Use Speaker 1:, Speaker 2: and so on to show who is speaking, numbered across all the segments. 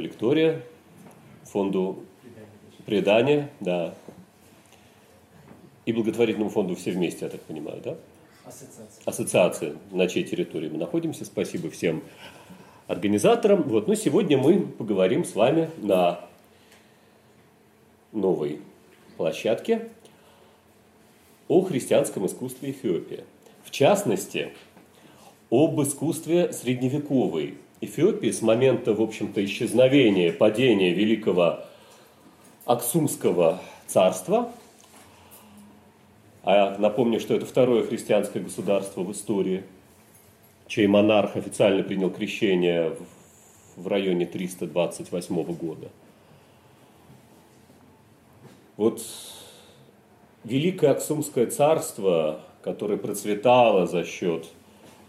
Speaker 1: Виктория, фонду предания, да, и благотворительному фонду «Все вместе», я так понимаю, да?
Speaker 2: Ассоциация.
Speaker 1: Ассоциация, на чьей территории мы находимся. Спасибо всем организаторам. Вот, ну, сегодня мы поговорим с вами на новой площадке о христианском искусстве Эфиопии. В частности, об искусстве средневековой Эфиопии с момента, в общем-то, исчезновения, падения великого Аксумского царства. А напомню, что это второе христианское государство в истории, чей монарх официально принял крещение в- районе 328 года. Вот Великое Аксумское царство, которое процветало за счет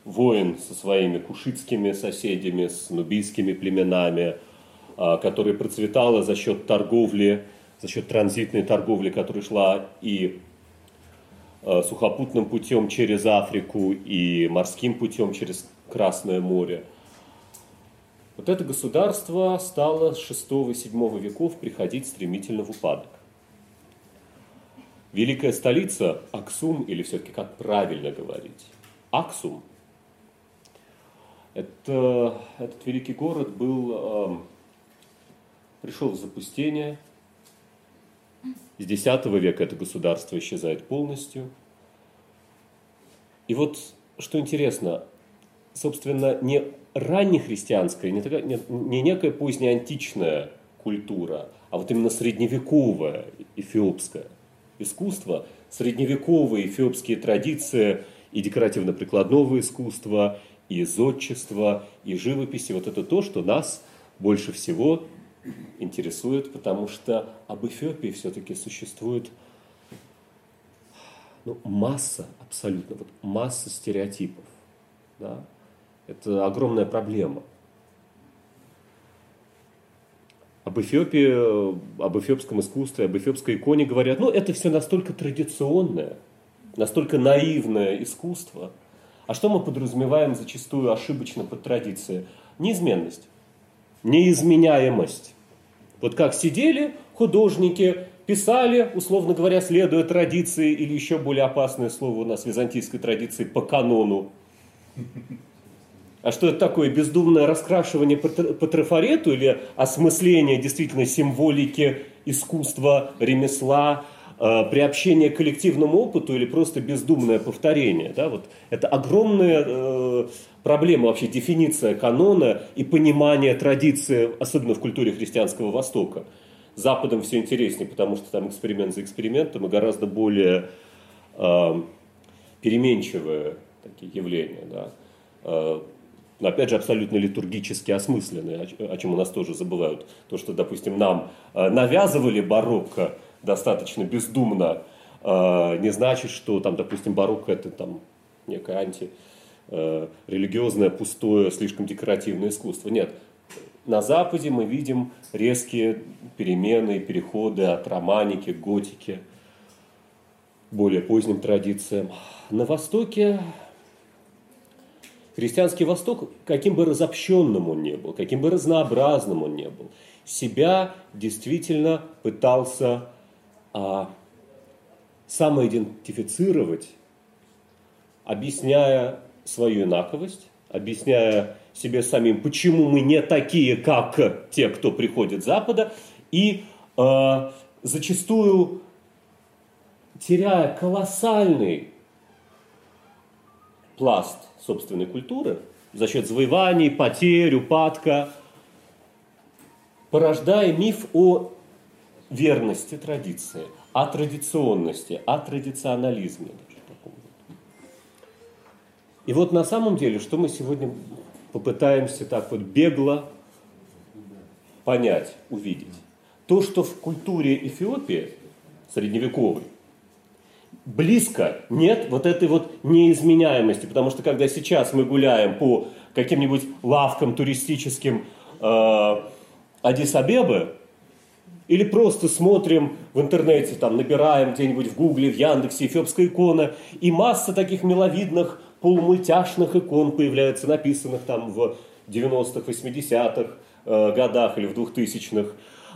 Speaker 1: войн со своими кушитскими соседями, с нубийскими племенами, а, которое процветало за счет торговли, за счет транзитной торговли, которая шла и а, сухопутным путем через Африку, и морским путем через Красное море. Вот это государство стало с 6-7 веков приходить стремительно в упадок. Великая столица Аксум, или все-таки как правильно говорить, Аксум, это, этот великий город был, эм, пришел в запустение. С X века это государство исчезает полностью. И вот, что интересно, собственно, не раннехристианская, не, такая, не, не некая позднеантичная культура, а вот именно средневековое эфиопское искусство, средневековые эфиопские традиции и декоративно-прикладного искусства, и зодчества, и живописи. Вот это то, что нас больше всего интересует, потому что об Эфиопии все-таки существует ну, масса, абсолютно, вот масса стереотипов. Да? Это огромная проблема. Об Эфиопии, об эфиопском искусстве, об эфиопской иконе говорят, ну, это все настолько традиционное, настолько наивное искусство. А что мы подразумеваем зачастую ошибочно под традицией? Неизменность, неизменяемость. Вот как сидели художники, писали, условно говоря, следуя традиции, или еще более опасное слово у нас византийской традиции, по канону. А что это такое? Бездумное раскрашивание по, тр- по трафарету или осмысление действительно символики, искусства, ремесла, приобщение к коллективному опыту или просто бездумное повторение? Да? Вот это огромная э, проблема вообще, дефиниция канона и понимание традиции, особенно в культуре христианского Востока. Западом все интереснее, потому что там эксперимент за экспериментом и гораздо более э, переменчивые такие явления. Да? Э, опять же абсолютно литургически осмысленные, о чем у нас тоже забывают. То, что, допустим, нам э, навязывали барокко достаточно бездумно, э, не значит, что там, допустим, барокко это там некое анти э, пустое, слишком декоративное искусство. Нет. На Западе мы видим резкие перемены и переходы от романики к готике, более поздним традициям. На Востоке Христианский Восток, каким бы разобщенным он ни был, каким бы разнообразным он ни был, себя действительно пытался а, самоидентифицировать, объясняя свою инаковость, объясняя себе самим, почему мы не такие, как те, кто приходит с Запада, и а, зачастую теряя колоссальный пласт собственной культуры за счет завоеваний, потерь, упадка, порождая миф о верности традиции, о традиционности, о традиционализме. И вот на самом деле, что мы сегодня попытаемся так вот бегло понять, увидеть. То, что в культуре Эфиопии, средневековой, близко нет вот этой вот неизменяемости. Потому что когда сейчас мы гуляем по каким-нибудь лавкам туристическим э, Адис-Абебы, или просто смотрим в интернете, там, набираем где-нибудь в Гугле, в Яндексе, эфиопская икона, и масса таких миловидных полумультяшных икон появляется, написанных там в 90-х, 80-х э, годах или в 2000-х.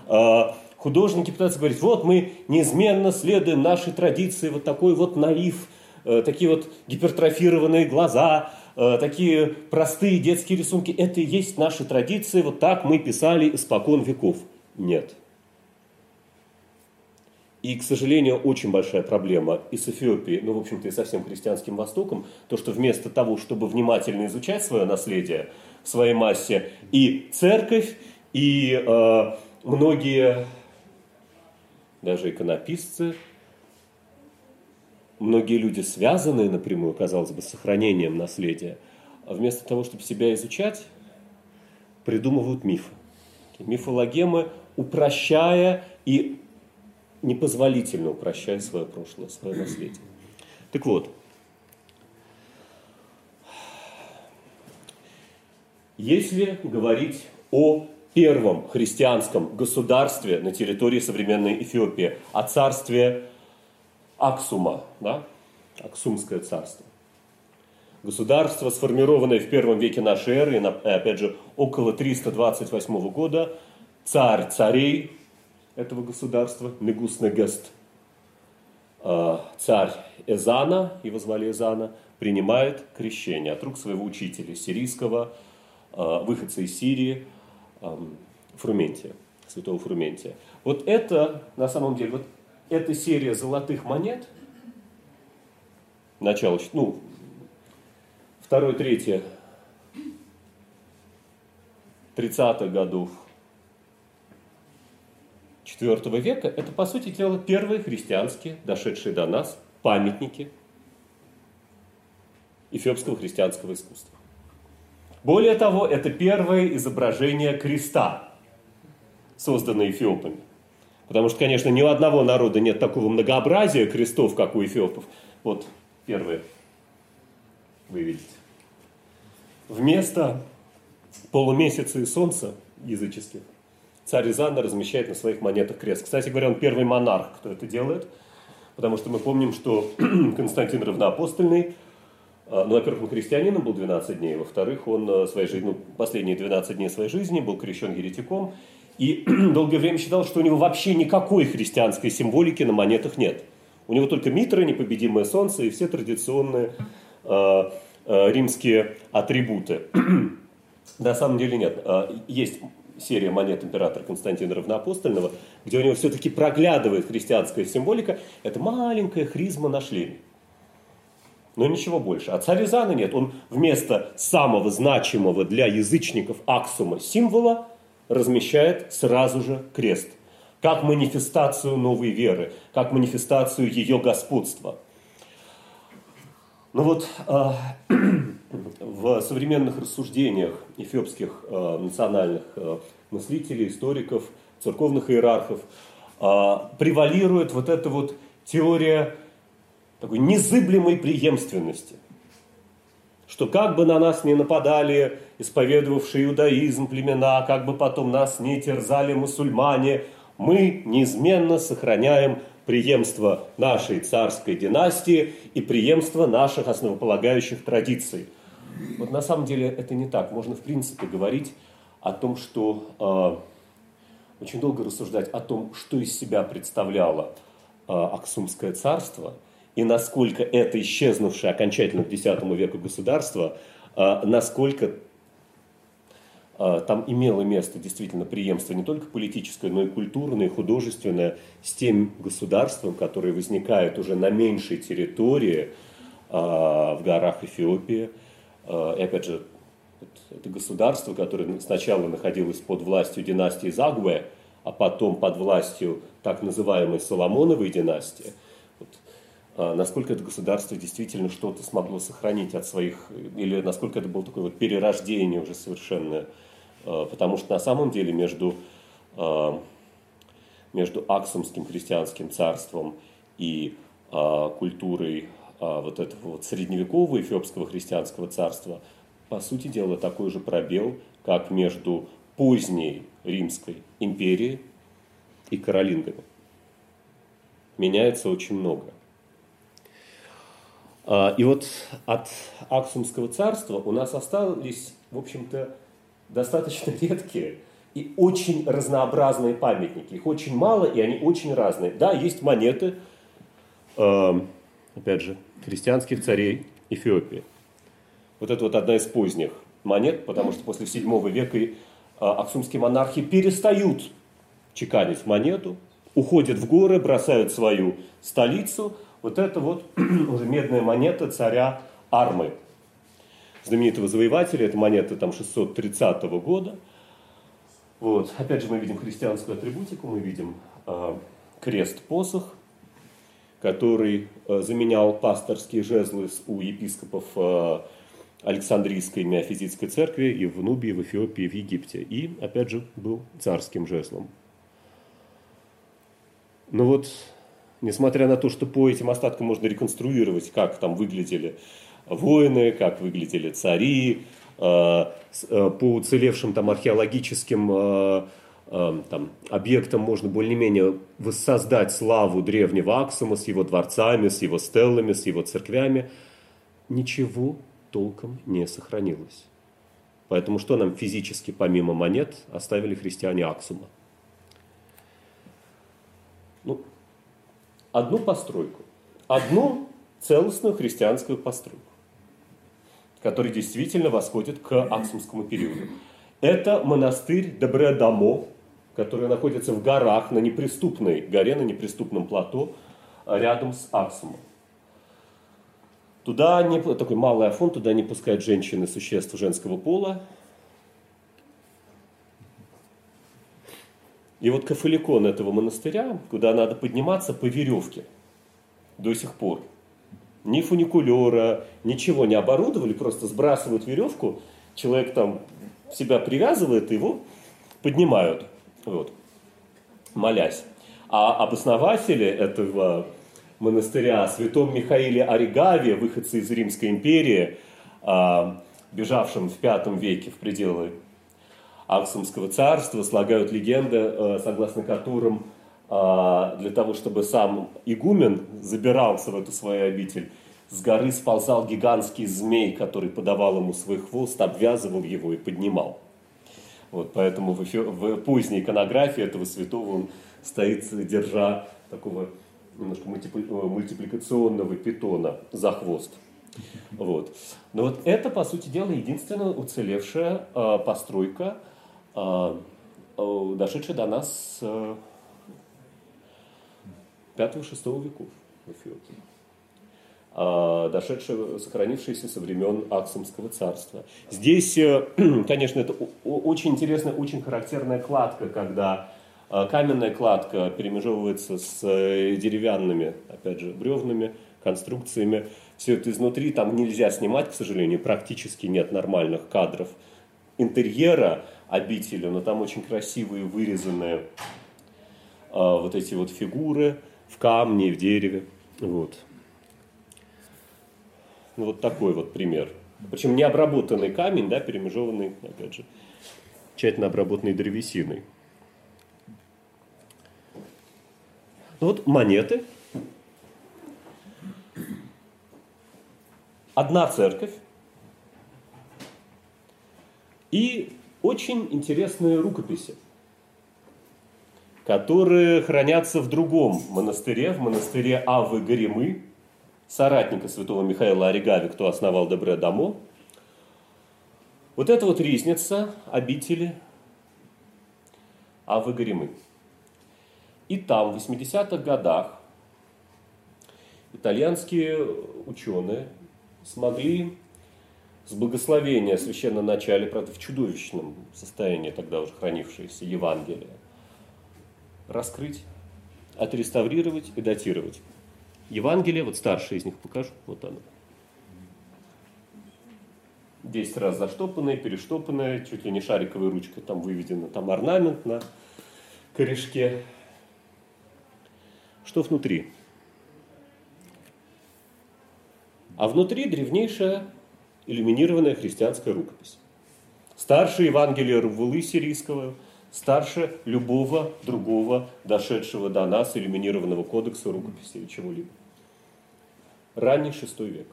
Speaker 1: Э, художники пытаются говорить, вот мы неизменно следуем нашей традиции, вот такой вот наив, э, такие вот гипертрофированные глаза, э, такие простые детские рисунки. Это и есть наши традиции, вот так мы писали испокон веков. Нет. И, к сожалению, очень большая проблема и с Эфиопией, ну, в общем-то, и со всем христианским Востоком, то, что вместо того, чтобы внимательно изучать свое наследие в своей массе, и церковь, и э, многие, даже иконописцы, многие люди, связанные напрямую, казалось бы, с сохранением наследия, а вместо того, чтобы себя изучать, придумывают мифы. Мифологемы, упрощая и непозволительно упрощая свое прошлое, свое наследие. Так вот, если говорить о первом христианском государстве на территории современной Эфиопии, о царстве Аксума, да? Аксумское царство. Государство, сформированное в первом веке нашей эры, опять же, около 328 года, царь царей, этого государства, Негус Негест, а, царь Эзана, его звали Эзана, принимает крещение от рук своего учителя, сирийского, а, выходца из Сирии, Фрументия, святого Фрументия. Вот это, на самом деле, вот эта серия золотых монет, начало, ну, второй, третье, 30-х годов IV века, это, по сути дела, первые христианские, дошедшие до нас, памятники эфиопского христианского искусства. Более того, это первое изображение креста, созданное эфиопами. Потому что, конечно, ни у одного народа нет такого многообразия крестов, как у эфиопов. Вот первое вы видите. Вместо полумесяца и солнца языческих царь Изанна размещает на своих монетах крест. Кстати говоря, он первый монарх, кто это делает, потому что мы помним, что Константин Равноапостольный, а, ну, во-первых, он христианином был 12 дней, во-вторых, он а, своей жизни, ну, последние 12 дней своей жизни был крещен еретиком, и долгое время считал, что у него вообще никакой христианской символики на монетах нет. У него только митра, непобедимое солнце и все традиционные э, э, римские атрибуты. На самом деле нет. Есть серия монет императора Константина Равноапостольного, где у него все-таки проглядывает христианская символика, это маленькая хризма на шлеме. Но ничего больше. А царь Изана нет. Он вместо самого значимого для язычников Аксума символа размещает сразу же крест. Как манифестацию новой веры, как манифестацию ее господства. Ну вот, а, в современных рассуждениях эфиопских э, национальных э, мыслителей, историков, церковных иерархов э, превалирует вот эта вот теория такой незыблемой преемственности. Что как бы на нас не нападали исповедовавшие иудаизм племена, как бы потом нас не терзали мусульмане, мы неизменно сохраняем преемство нашей царской династии и преемство наших основополагающих традиций – вот на самом деле это не так. Можно, в принципе, говорить о том, что э, очень долго рассуждать о том, что из себя представляло э, Аксумское царство и насколько это исчезнувшее окончательно к X веку государство, э, насколько там имело место действительно преемство не только политическое, но и культурное, и художественное с тем государством, которое возникает уже на меньшей территории э, в горах Эфиопии – Э, и опять же, это государство, которое сначала находилось под властью династии Загуэ, а потом под властью так называемой Соломоновой династии, вот, а насколько это государство действительно что-то смогло сохранить от своих, или насколько это было такое вот перерождение уже совершенное. Э, потому что на самом деле между э, между Аксумским христианским царством и э, культурой вот этого вот средневекового эфиопского христианского царства, по сути дела, такой же пробел, как между поздней Римской империей и Каролингами. Меняется очень много. И вот от Аксумского царства у нас остались, в общем-то, достаточно редкие и очень разнообразные памятники. Их очень мало, и они очень разные. Да, есть монеты, а, опять же, христианских царей Эфиопии. Вот это вот одна из поздних монет, потому что после 7 века а, аксумские монархи перестают чеканить монету, уходят в горы, бросают свою столицу. Вот это вот уже медная монета царя Армы, знаменитого завоевателя. Это монета там 630 года. Вот. Опять же мы видим христианскую атрибутику, мы видим э, крест-посох, который э, заменял пасторские жезлы у епископов э, Александрийской миофизитской церкви и в Нубии, в Эфиопии, в Египте. И, опять же, был царским жезлом. Но вот, несмотря на то, что по этим остаткам можно реконструировать, как там выглядели воины, как выглядели цари, э, э, по уцелевшим там археологическим э, там, объектам можно более-менее воссоздать славу древнего Аксума с его дворцами, с его стеллами, с его церквями. Ничего толком не сохранилось. Поэтому что нам физически, помимо монет, оставили христиане Аксума? Ну, одну постройку, одну целостную христианскую постройку, которая действительно восходит к Аксумскому периоду. Это монастырь Дебре-Дамо, который находится в горах, на неприступной горе, на неприступном плато, рядом с Аксумом. Туда не, такой малый афон, туда не пускают женщины, существ женского пола. И вот кафеликон этого монастыря, куда надо подниматься по веревке до сих пор. Ни фуникулера, ничего не оборудовали, просто сбрасывают веревку, человек там себя привязывает, его поднимают, вот, молясь. А обоснователи этого монастыря, святом Михаиле Оригаве, выходце из Римской империи, а, бежавшим в V веке в пределы Аксумского царства, слагают легенды, а, согласно которым для того, чтобы сам игумен забирался в эту свою обитель, с горы сползал гигантский змей, который подавал ему свой хвост, обвязывал его и поднимал. Вот, поэтому в, в поздней иконографии этого святого он стоит, держа такого немножко э, мультипликационного питона за хвост. Вот. Но вот это, по сути дела, единственная уцелевшая э, постройка, э, э, дошедшая до нас э, 5-6 веков в Эфиопии. Э, дошедшая, сохранившаяся со времен Аксумского царства. Здесь, э, конечно, это очень интересная, очень характерная кладка, когда а каменная кладка перемежевывается с э, деревянными, опять же, бревнами, конструкциями. Все это изнутри там нельзя снимать, к сожалению, практически нет нормальных кадров интерьера обители, но там очень красивые вырезанные а, вот эти вот фигуры в камне, в дереве. Вот. Ну, вот такой вот пример. Причем необработанный камень, да, перемежеванный, опять же, тщательно обработанной древесиной. Ну вот монеты. Одна церковь. И очень интересные рукописи, которые хранятся в другом монастыре, в монастыре Авы Горемы, соратника святого Михаила Оригави, кто основал Добре Дамо. Вот это вот ризница обители Авы Горемы. И там, в 80-х годах, итальянские ученые смогли с благословения священного начале, правда, в чудовищном состоянии тогда уже хранившееся Евангелие, раскрыть, отреставрировать и датировать. Евангелие, вот старшее из них покажу, вот оно. Десять раз заштопанное, перештопанное, чуть ли не шариковой ручкой там выведено, там орнамент на корешке. Что внутри? А внутри древнейшая иллюминированная христианская рукопись. Старше Евангелия Рувулы сирийского, старше любого другого дошедшего до нас иллюминированного кодекса рукописи или чего-либо. Ранний шестой век.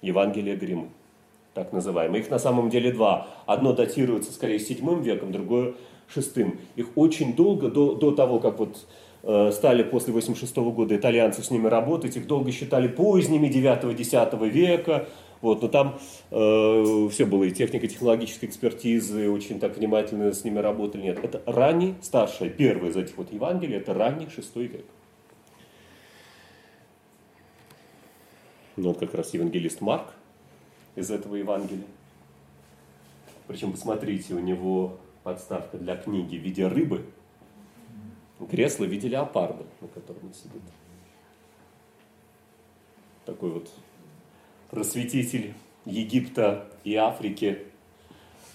Speaker 1: Евангелие Гримы, так называемые. Их на самом деле два. Одно датируется скорее седьмым веком, другое шестым. Их очень долго, до, до того, как вот э, стали после 86 года итальянцы с ними работать, их долго считали поздними 9-10 века, вот, но там э, все было, и технико-технологической экспертизы, очень так внимательно с ними работали. Нет, это ранний, старшее, первое из этих вот Евангелий, это ранний шестой век. Ну, вот как раз евангелист Марк из этого Евангелия. Причем, посмотрите, у него подставка для книги в виде рыбы, кресло в виде леопарда, на котором он сидит. Такой вот просветитель Египта и Африки,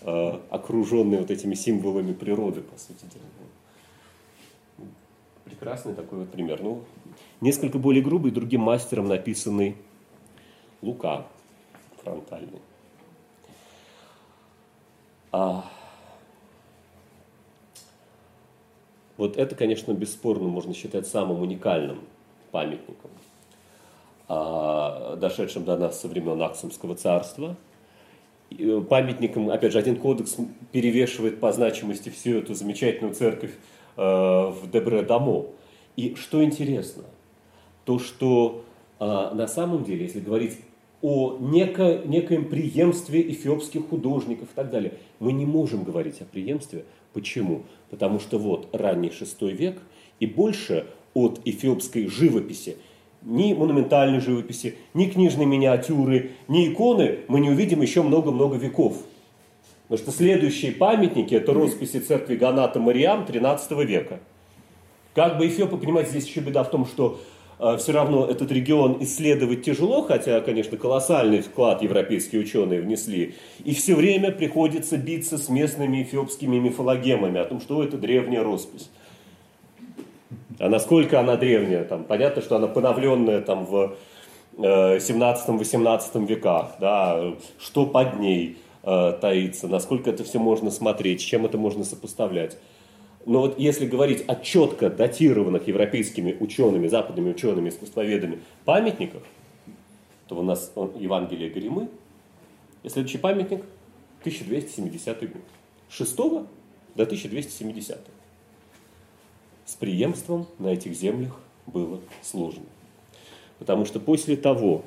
Speaker 1: э, окруженный вот этими символами природы, по сути дела. Прекрасный такой вот пример. Ну, несколько более грубый, другим мастером написанный Лука фронтальный. А, вот это, конечно, бесспорно можно считать самым уникальным памятником – дошедшим до нас со времен Аксумского царства. Э, памятником, опять же, один кодекс перевешивает по значимости всю эту замечательную церковь э, в Дебре-Дамо. И что интересно, то, что а, на самом деле, если говорить о неко, некоем преемстве эфиопских художников и так далее, мы не можем говорить о преемстве. Почему? Потому что вот ранний шестой век и больше от эфиопской живописи ни монументальной живописи, ни книжной миниатюры, ни иконы мы не увидим еще много-много веков. Потому что следующие памятники – это росписи церкви Ганата Мариам XIII века. Как бы Эфиопы, понимаете, здесь еще беда в том, что э, все равно этот регион исследовать тяжело, хотя, конечно, колоссальный вклад европейские ученые внесли. И все время приходится биться с местными эфиопскими мифологемами о том, что это древняя роспись. А насколько она древняя? Там, понятно, что она поновленная там, в 17-18 э, веках. Да? Что под ней э, таится? Насколько это все можно смотреть? С чем это можно сопоставлять? Но вот если говорить о четко датированных европейскими учеными, западными учеными, искусствоведами памятниках, то у нас Евангелие Горемы, и следующий памятник 1270 год. 6 до 1270 с преемством на этих землях было сложно. Потому что после того,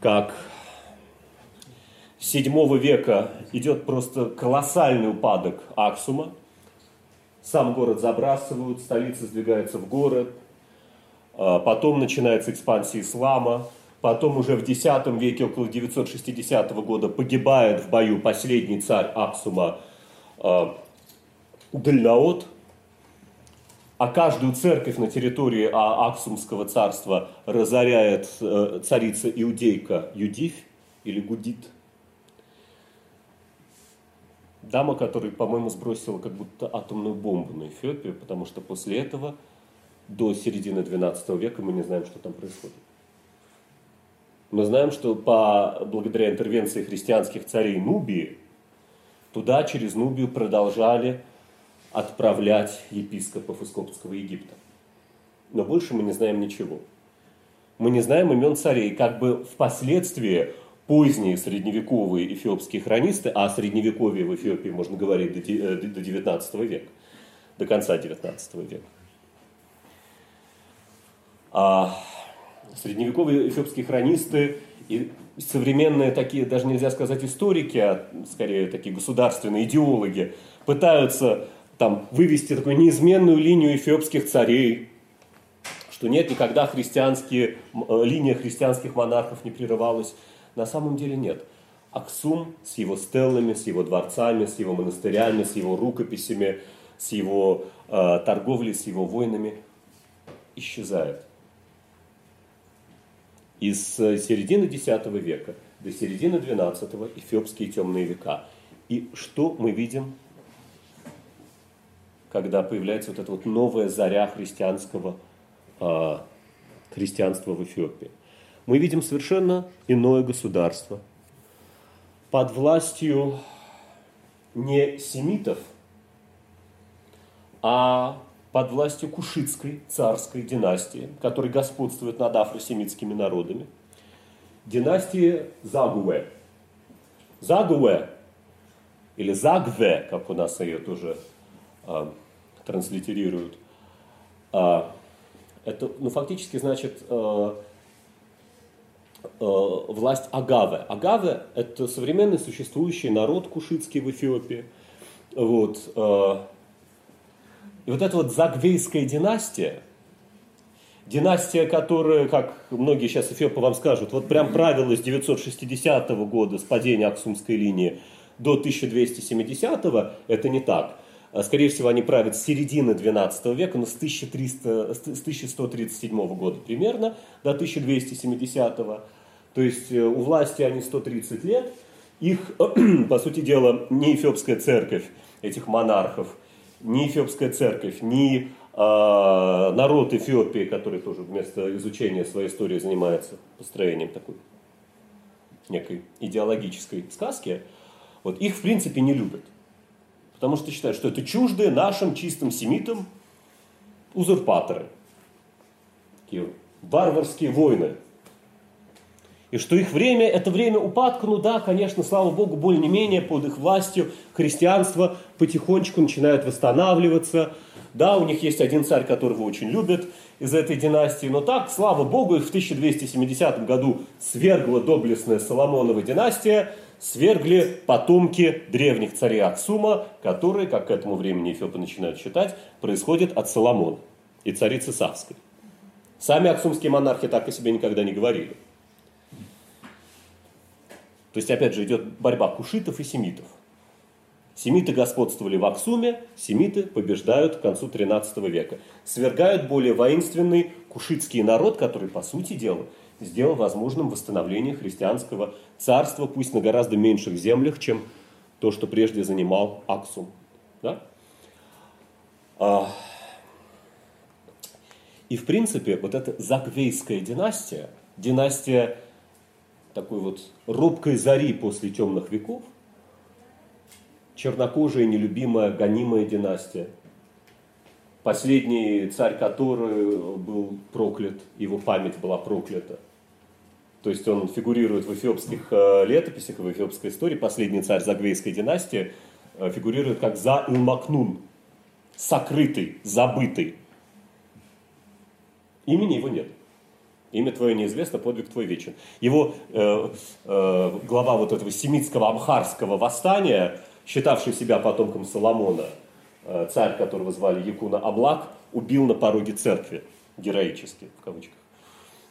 Speaker 1: как с 7 века идет просто колоссальный упадок Аксума, сам город забрасывают, столица сдвигается в город, а потом начинается экспансия ислама, потом уже в X веке, около 960 года, погибает в бою последний царь Аксума Дальнаот, а каждую церковь на территории а, Аксумского царства разоряет э, царица иудейка Юдив или Гудит. Дама, которая, по-моему, сбросила как будто атомную бомбу на Эфиопию, потому что после этого до середины XII века мы не знаем, что там происходит. Мы знаем, что по, благодаря интервенции христианских царей Нубии, туда через Нубию продолжали отправлять епископов из Коптского Египта. Но больше мы не знаем ничего. Мы не знаем имен царей, как бы впоследствии поздние средневековые эфиопские хронисты, а о средневековье в Эфиопии можно говорить до 19 э, века, до конца 19 века. А средневековые эфиопские хронисты и современные такие, даже нельзя сказать историки, а скорее такие государственные идеологи, пытаются там, вывести такую неизменную линию эфиопских царей, что нет, никогда христианские, э, линия христианских монархов не прерывалась. На самом деле нет. Аксум с его стеллами, с его дворцами, с его монастырями, с его рукописями, с его э, торговлей, с его войнами исчезает. Из э, середины X века до середины XII эфиопские темные века. И что мы видим когда появляется вот эта вот новая заря христианского э, христианства в Эфиопии. Мы видим совершенно иное государство под властью не семитов, а под властью Кушитской царской династии, которая господствует над афросемитскими народами, династии Загуэ. Загуэ, или Загве, как у нас ее тоже э, транслитерируют, э, это ну, фактически значит э, э, власть Агаве. Агаве – это современный существующий народ кушитский в Эфиопии. Вот, э, и вот эта вот Загвейская династия, династия, которая, как многие сейчас эфиопы вам скажут, вот прям правила с 960 года, с падения Аксумской линии, до 1270 это не так. А, скорее всего, они правят с середины 12 века, но с, 1300, с 1137 года примерно до 1270. То есть э, у власти они 130 лет. Их, по сути дела, не эфиопская церковь этих монархов – ни Эфиопская церковь, ни э, народ Эфиопии, который тоже вместо изучения своей истории занимается построением такой некой идеологической сказки, вот их в принципе не любят. Потому что считают, что это чуждые нашим чистым семитам узурпаторы. Такие варварские войны, и что их время – это время упадка, ну да, конечно, слава Богу, более-менее под их властью христианство потихонечку начинает восстанавливаться. Да, у них есть один царь, которого очень любят из этой династии, но так, слава Богу, их в 1270 году свергла доблестная Соломонова династия, свергли потомки древних царей Аксума, которые, как к этому времени эфиопы начинают считать, происходят от Соломона и царицы Савской. Сами аксумские монархи так о себе никогда не говорили. То есть, опять же, идет борьба кушитов и семитов. Семиты господствовали в Аксуме, семиты побеждают к концу 13 века. Свергают более воинственный кушитский народ, который, по сути дела, сделал возможным восстановление христианского царства, пусть на гораздо меньших землях, чем то, что прежде занимал Аксум. Да? А... И, в принципе, вот эта Загвейская династия, династия такой вот робкой зари после темных веков, чернокожая, нелюбимая, гонимая династия, последний царь который был проклят, его память была проклята. То есть он фигурирует в эфиопских э, летописях, в эфиопской истории. Последний царь Загвейской династии э, фигурирует как За Илмакнун, сокрытый, забытый. Имени его нет. Имя твое неизвестно, подвиг твой вечен. Его э, э, глава вот этого семитского амхарского восстания, считавший себя потомком Соломона, э, царь, которого звали Якуна Аблак, убил на пороге церкви, героически, в кавычках.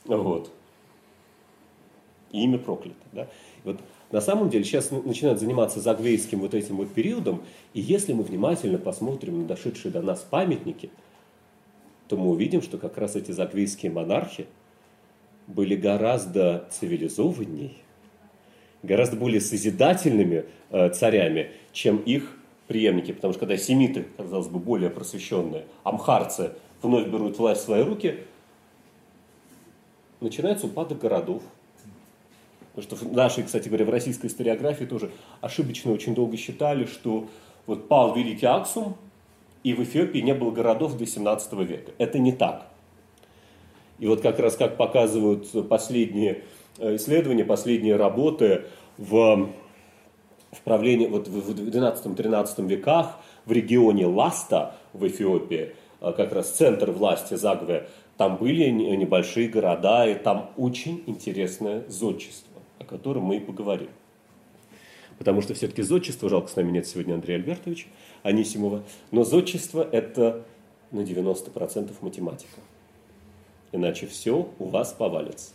Speaker 1: Вот. И имя проклято. Да? вот на самом деле сейчас начинают заниматься загвейским вот этим вот периодом, и если мы внимательно посмотрим на дошедшие до нас памятники, то мы увидим, что как раз эти загвейские монархи – были гораздо цивилизованней, гораздо более созидательными э, царями, чем их преемники. Потому что когда семиты, казалось бы, более просвещенные, амхарцы вновь берут власть в свои руки, начинается упадок городов. Потому что в нашей, кстати говоря, в российской историографии тоже ошибочно очень долго считали, что вот пал Великий Аксум, и в Эфиопии не было городов до 17 века. Это не так. И вот как раз как показывают последние э, исследования, последние работы в, в правлении, вот в 12-13 веках в регионе Ласта в Эфиопии, э, как раз центр власти Загве, там были небольшие города, и там очень интересное зодчество, о котором мы и поговорим. Потому что все-таки зодчество, жалко, с нами нет сегодня Андрея Альбертовича Анисимова, но зодчество – это на 90% математика иначе все у вас повалится.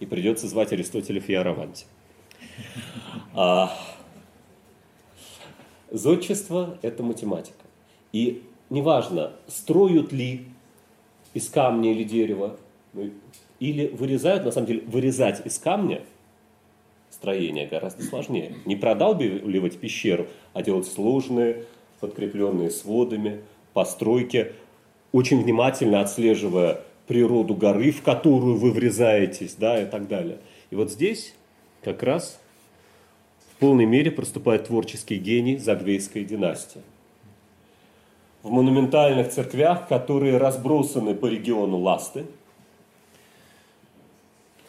Speaker 1: И придется звать Аристотеля Фиараванти. А, зодчество – это математика. И неважно, строят ли из камня или дерева, ну, или вырезают, на самом деле, вырезать из камня строение гораздо сложнее. Не продалбивать пещеру, а делать сложные подкрепленные сводами, постройки, очень внимательно отслеживая природу горы, в которую вы врезаетесь, да, и так далее. И вот здесь как раз в полной мере проступает творческий гений Загвейской династии. В монументальных церквях, которые разбросаны по региону Ласты,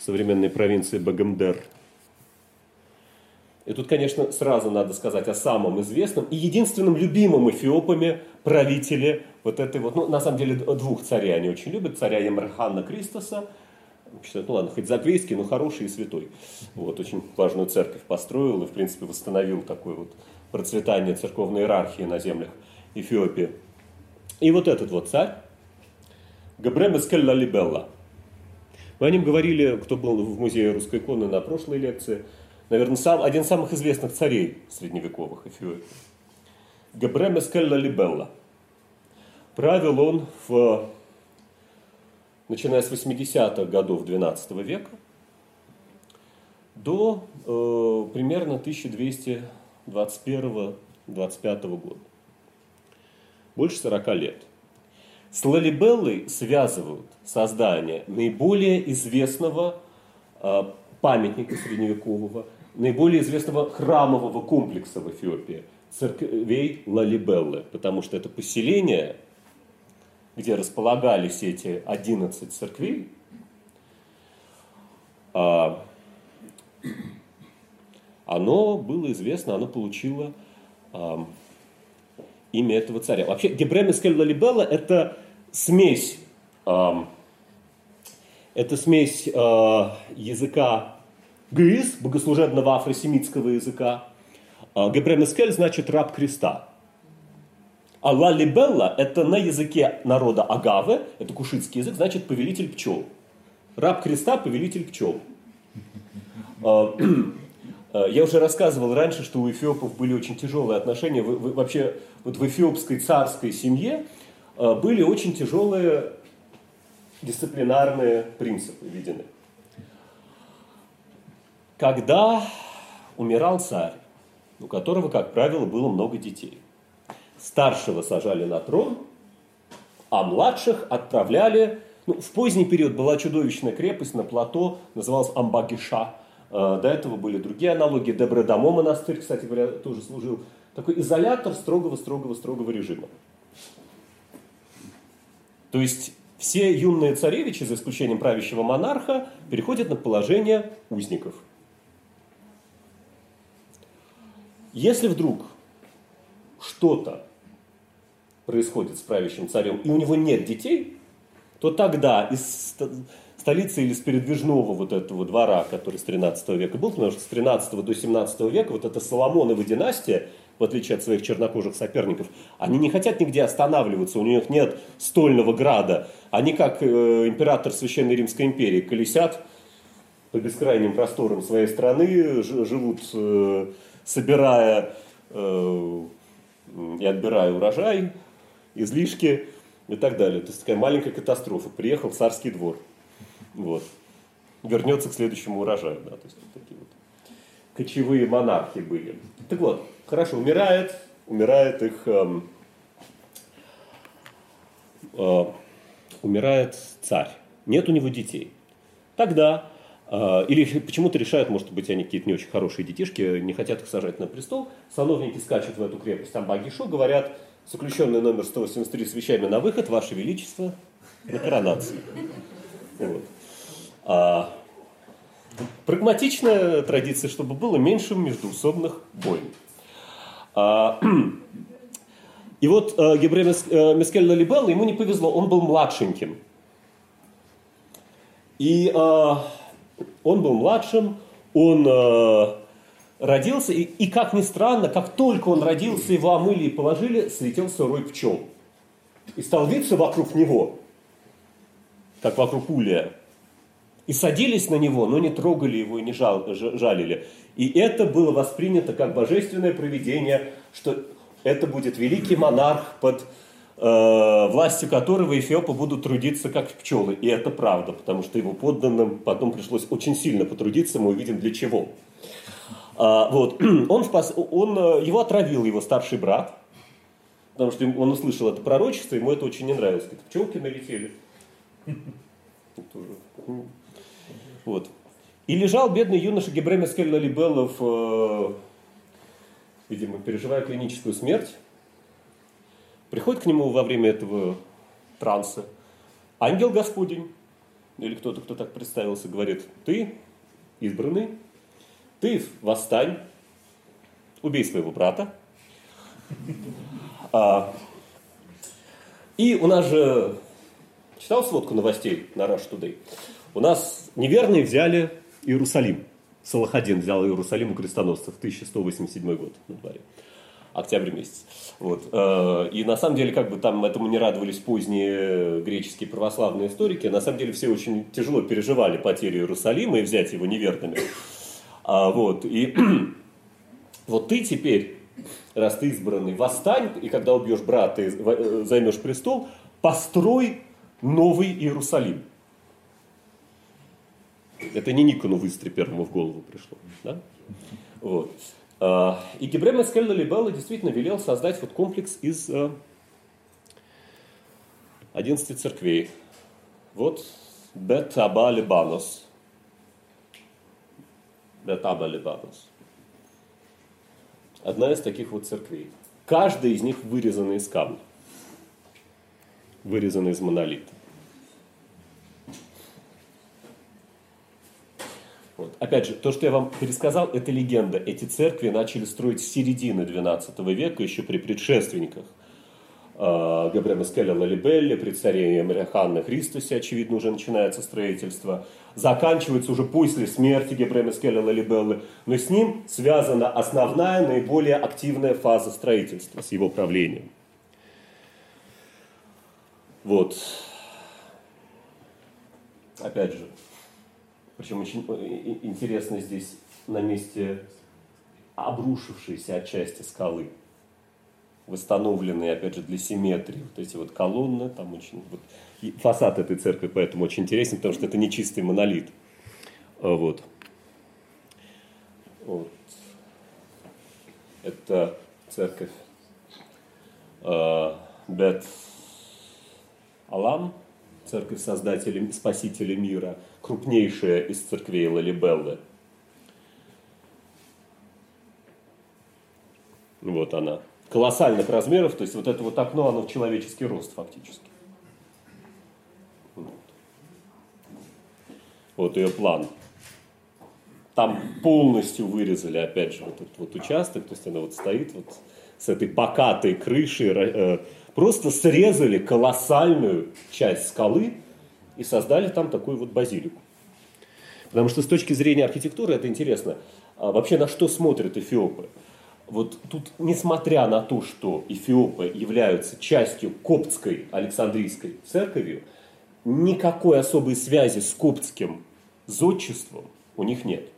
Speaker 1: современной провинции Багамдер. И тут, конечно, сразу надо сказать о самом известном и единственном любимом эфиопами правителе вот этой вот, ну, на самом деле, двух царей они очень любят, царя Емрхана Кристоса, считают, ну ладно, хоть Загвейский, но хороший и святой. Вот, очень важную церковь построил и, в принципе, восстановил такое вот процветание церковной иерархии на землях Эфиопии. И вот этот вот царь, Габрем Эскель Лалибелла. Мы о нем говорили, кто был в музее русской иконы на прошлой лекции. Наверное, сам, один из самых известных царей средневековых Эфиопии. Габрем Эскель Лалибелла. Правил он в начиная с 80-х годов XII века до э, примерно 1221-25 года. Больше 40 лет. С Лалибеллой связывают создание наиболее известного э, памятника средневекового, наиболее известного храмового комплекса в Эфиопии, церквей Лалибеллы, потому что это поселение где располагались эти 11 церквей, а, оно было известно, оно получило а, имя этого царя. Вообще, Гебрем Искель Лалибелла – это смесь, а, это смесь языка гыз, богослужебного афросемитского языка. Гебрем Искель значит раб креста. А лалибелла – это на языке народа Агавы, это кушитский язык, значит повелитель пчел. Раб креста – повелитель пчел. А, а, я уже рассказывал раньше, что у эфиопов были очень тяжелые отношения. Вообще, вот в эфиопской царской семье а, были очень тяжелые дисциплинарные принципы введены. Когда умирал царь, у которого, как правило, было много детей, старшего сажали на трон, а младших отправляли... Ну, в поздний период была чудовищная крепость на плато, называлась Амбагиша. Э, до этого были другие аналогии. Дебредамо монастырь, кстати говоря, тоже служил. Такой изолятор строгого-строгого-строгого режима. То есть все юные царевичи, за исключением правящего монарха, переходят на положение узников. Если вдруг что-то происходит с правящим царем, и у него нет детей, то тогда из столицы или с передвижного вот этого двора, который с 13 века был, потому что с 13 до 17 века вот эта Соломонова династия, в отличие от своих чернокожих соперников, они не хотят нигде останавливаться, у них нет стольного града. Они, как э, император Священной Римской империи, колесят по бескрайним просторам своей страны, живут, э, собирая э, и отбирая урожай, излишки и так далее. То есть такая маленькая катастрофа. Приехал в царский двор. Вот. Вернется к следующему урожаю. Да, то есть вот такие вот кочевые монархи были. Так вот, хорошо, умирает, умирает их, эм, э, умирает царь. Нет у него детей. Тогда э, или почему-то решают, может быть, они какие-то не очень хорошие детишки, не хотят их сажать на престол. Сановники скачут в эту крепость, там Багишо, говорят, Заключенный номер 183 с вещами на выход, Ваше Величество, на коронацию. Вот. А, прагматичная традиция, чтобы было меньше междуусобных бойн. А, и вот а, Гебре э, Мескель Лалибелла, ему не повезло, он был младшеньким. И а, он был младшим, он родился, и, и как ни странно, как только он родился, его омыли и положили, слетел сырой пчел. И стал виться вокруг него, как вокруг улья. И садились на него, но не трогали его и не жал, жалили. И это было воспринято как божественное провидение, что это будет великий монарх, под э, властью которого эфиопы будут трудиться как пчелы. И это правда, потому что его подданным потом пришлось очень сильно потрудиться, мы увидим для чего. А, вот. он, он, э, его отравил его старший брат. Потому что он услышал это пророчество, ему это очень не нравилось. Говорит, пчелки налетели. Вот. И лежал бедный юноша Гебреме Скеллалибеллов, э, видимо, переживая клиническую смерть. Приходит к нему во время этого транса ангел Господень, или кто-то, кто так представился, говорит, ты избранный, ты восстань, убей своего брата. А, и у нас же, читал сводку новостей на Rush Today, у нас неверные взяли Иерусалим. Салахадин взял Иерусалим у крестоносцев в 1187 год на дворе октябрь месяц. Вот. Э, и на самом деле, как бы там этому не радовались поздние греческие православные историки, на самом деле все очень тяжело переживали потерю Иерусалима и взять его неверными. А, вот. И вот ты теперь, раз ты избранный, восстань, и когда убьешь брата и э, займешь престол, построй новый Иерусалим. Это не Никону в Истре первому в голову пришло. Да? Вот. А, и Гибрем Эскель Лалибелла действительно велел создать вот комплекс из 11 э, церквей. Вот Бет Аба Либанос. Бет Аба Либанос. Одна из таких вот церквей. Каждая из них вырезана из камня. Вырезана из монолита. Вот. Опять же, то, что я вам пересказал, это легенда. Эти церкви начали строить с середины XII века, еще при предшественниках. А, Габриэма Скеля Лалибелли, при царе Мариаханна Христусе, очевидно, уже начинается строительство. Заканчивается уже после смерти Габриэма Скеля Лалибеллы, но с ним связана основная, наиболее активная фаза строительства, с его правлением. Вот. Опять же, причем очень э, интересно здесь на месте обрушившейся отчасти скалы, восстановленные, опять же, для симметрии. Вот эти вот колонны, там очень... Вот, фасад этой церкви поэтому очень интересен, потому что это не чистый монолит. А, вот. вот. Это церковь э, Бет Алам, церковь Создателя, Спасителя мира – крупнейшая из церквей Лалибеллы. Вот она. Колоссальных размеров, то есть вот это вот окно, оно в человеческий рост фактически. Вот, вот ее план. Там полностью вырезали, опять же, вот этот вот участок, то есть она вот стоит вот с этой покатой крышей, э, просто срезали колоссальную часть скалы, и создали там такую вот базилику. Потому что с точки зрения архитектуры это интересно. А вообще на что смотрят эфиопы? Вот тут, несмотря на то, что эфиопы являются частью коптской Александрийской церковью, никакой особой связи с коптским зодчеством у них нет.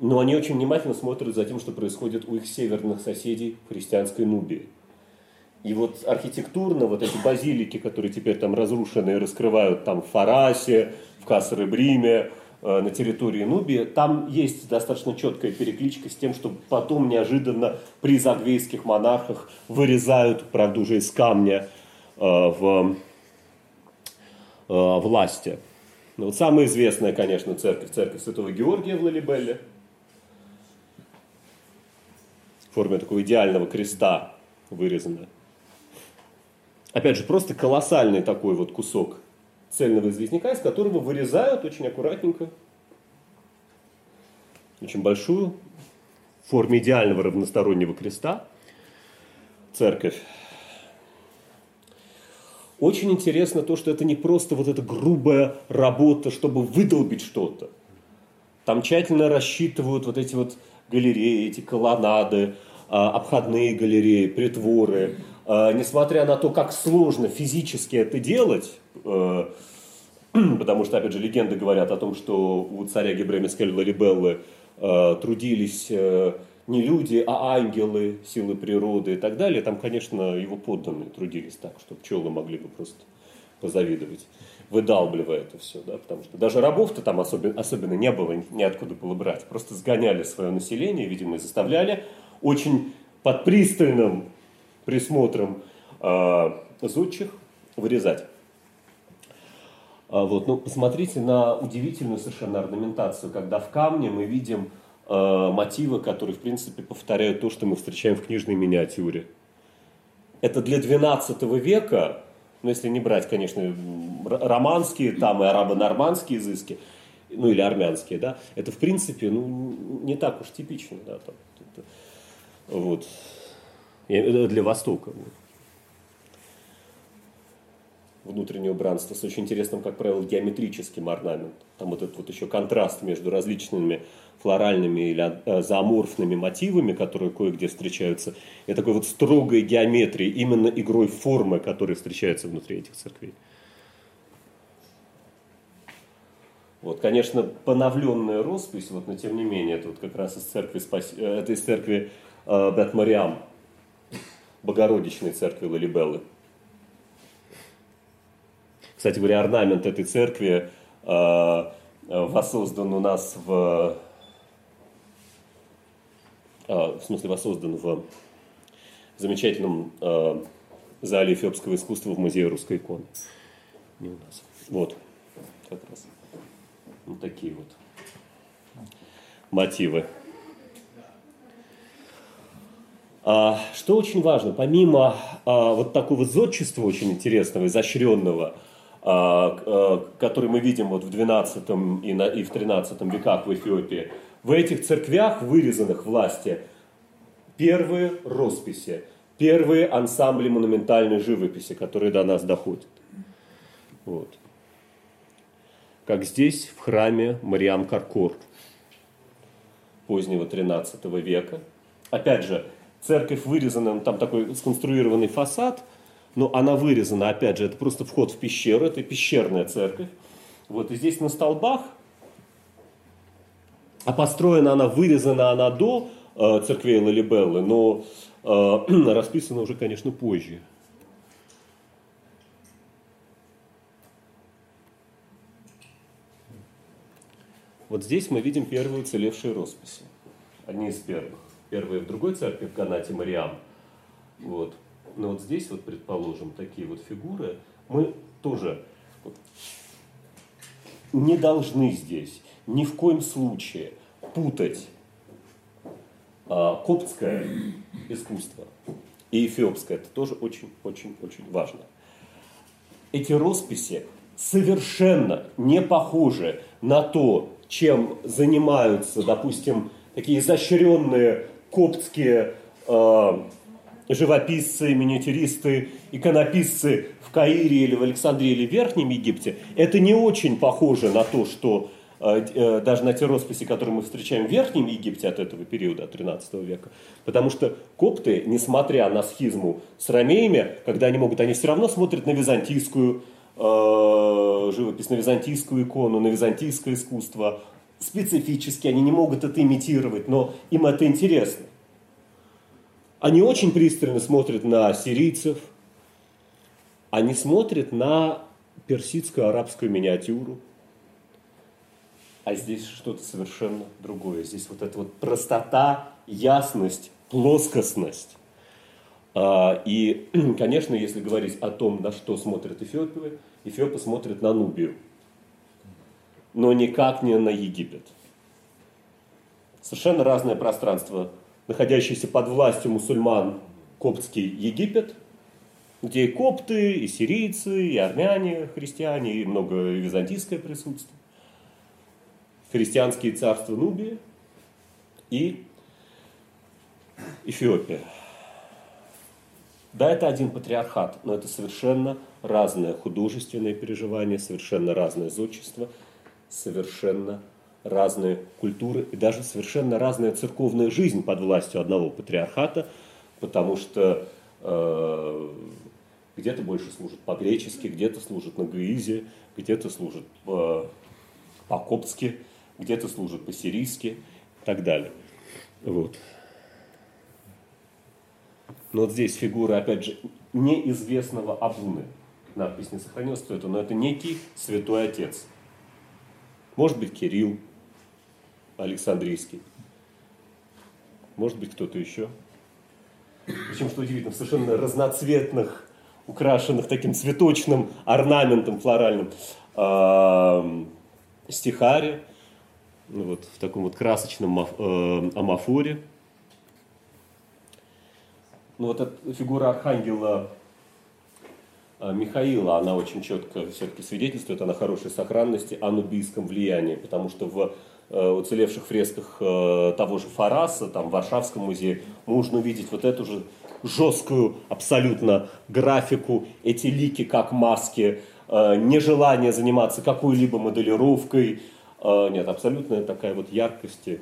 Speaker 1: Но они очень внимательно смотрят за тем, что происходит у их северных соседей в христианской Нубии. И вот архитектурно вот эти базилики, которые теперь там разрушены раскрывают там в Фарасе, в Касар-Бриме, э, на территории Нубии, там есть достаточно четкая перекличка с тем, что потом неожиданно при загвейских монархах вырезают, правда уже из камня, э, в э, власти. Ну, вот самая известная, конечно, церковь, церковь Святого Георгия в Лалибелле, в форме такого идеального креста вырезанная. Опять же, просто колоссальный такой вот кусок цельного известняка, из которого вырезают очень аккуратненько, очень большую, в форме идеального равностороннего креста, церковь. Очень интересно то, что это не просто вот эта грубая работа, чтобы выдолбить что-то. Там тщательно рассчитывают вот эти вот галереи, эти колоннады, а, обходные галереи, притворы, несмотря на то, как сложно физически это делать, э, потому что, опять же, легенды говорят о том, что у царя Гебремискель Ларибеллы э, трудились э, не люди, а ангелы, силы природы и так далее. Там, конечно, его подданные трудились так, что пчелы могли бы просто позавидовать, выдалбливая это все, да, потому что даже рабов-то там особенно, особенно не было, неоткуда было брать. Просто сгоняли свое население, видимо, и заставляли очень под пристальным присмотром э, зодчих вырезать. А вот, ну, посмотрите на удивительную совершенно орнаментацию, когда в камне мы видим э, мотивы, которые, в принципе, повторяют то, что мы встречаем в книжной миниатюре. Это для 12 века, ну, если не брать, конечно, романские там и арабо-нормандские изыски, ну, или армянские, да, это, в принципе, ну, не так уж типично, да, там, вот, для Востока. Вот внутреннего убранства с очень интересным, как правило, геометрическим орнаментом. Там вот этот вот еще контраст между различными флоральными или э, зооморфными мотивами, которые кое-где встречаются, и такой вот строгой геометрии, именно игрой формы, которые встречаются внутри этих церквей. Вот, конечно, поновленная роспись, вот, но тем не менее, это вот как раз из церкви, спаси... Э, это из церкви э, Бет Мариам, Богородичной церкви Лалибеллы. Кстати говоря, орнамент этой церкви э, воссоздан у нас в... Э, в смысле, воссоздан в замечательном э, зале эфиопского искусства в Музее русской иконы. Не у нас. Вот, как раз. Вот такие вот мотивы. А, что очень важно, помимо а, вот такого зодчества очень интересного, изощренного, а, а, который мы видим вот в 12 и, и в 13 веках в Эфиопии, в этих церквях, вырезанных власти, первые росписи, первые ансамбли монументальной живописи, которые до нас доходят. Вот. Как здесь, в храме Мариам Каркор позднего 13 века. Опять же, церковь вырезана, там такой сконструированный фасад – но она вырезана, опять же, это просто вход в пещеру, это пещерная церковь. Вот и здесь на столбах, а построена она, вырезана она до э, церквей Лалибеллы, но э, расписана уже, конечно, позже. Вот здесь мы видим первые уцелевшие росписи. Одни из первых. Первые в другой церкви, в Ганате Мариам. Вот. Но вот здесь вот, предположим, такие вот фигуры, мы тоже не должны здесь ни в коем случае путать а, коптское искусство и эфиопское. Это тоже очень-очень-очень важно. Эти росписи совершенно не похожи на то, чем занимаются, допустим, такие изощренные коптские э, живописцы, миниатюристы, иконописцы в Каире или в Александрии или в Верхнем Египте, это не очень похоже на то, что э, э, даже на те росписи, которые мы встречаем в Верхнем Египте от этого периода, от 13 века. Потому что копты, несмотря на схизму с ромеями, когда они могут, они все равно смотрят на византийскую э, живопись, на византийскую икону, на византийское искусство. Специфически они не могут это имитировать, но им это интересно. Они очень пристально смотрят на сирийцев, они смотрят на персидскую арабскую миниатюру, а здесь что-то совершенно другое. Здесь вот эта вот простота, ясность, плоскостность. А, и, конечно, если говорить о том, на что смотрят эфиопы, эфиопы смотрят на Нубию, но никак не на Египет. Совершенно разное пространство находящийся под властью мусульман коптский Египет, где и копты, и сирийцы, и армяне, христиане, и много византийское присутствие. Христианские царства Нубии и Эфиопия. Да, это один патриархат, но это совершенно разное художественное переживание, совершенно разное зодчество, совершенно разные культуры и даже совершенно разная церковная жизнь под властью одного патриархата, потому что э, где-то больше служат по-гречески, где-то служат на гаизе, где-то служат э, по-коптски, где-то служат по-сирийски и так далее. Вот. Но вот здесь фигура, опять же, неизвестного Абуны. Надпись не сохранилась, кто это, но это некий святой отец. Может быть, Кирилл, Александрийский. Может быть, кто-то еще. причем, что удивительно, совершенно разноцветных, украшенных таким цветочным орнаментом флоральным э, стихаре, ну, вот в таком вот красочном э, амафоре. Ну вот эта фигура архангела Михаила, она очень четко все-таки свидетельствует о на хорошей сохранности, о нубийском влиянии, потому что в э, уцелевших фресках э, того же Фараса, там в Варшавском музее, можно увидеть вот эту же жесткую абсолютно графику, эти лики как маски, нежелание заниматься какой-либо моделировкой, а, нет, абсолютная такая вот яркость и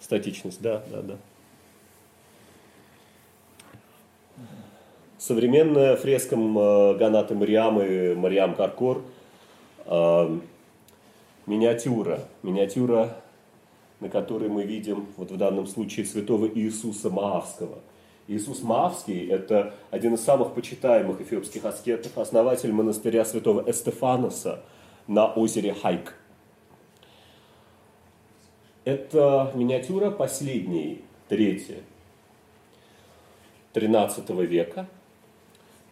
Speaker 1: статичность, да, да, да. Современная фреска Ганата Мариам и Мариам Каркор а, миниатюра, миниатюра, на которой мы видим вот в данном случае святого Иисуса Маавского. Иисус Маавский – это один из самых почитаемых эфиопских аскетов, основатель монастыря святого Эстефаноса на озере Хайк – это миниатюра последней трети 13 века.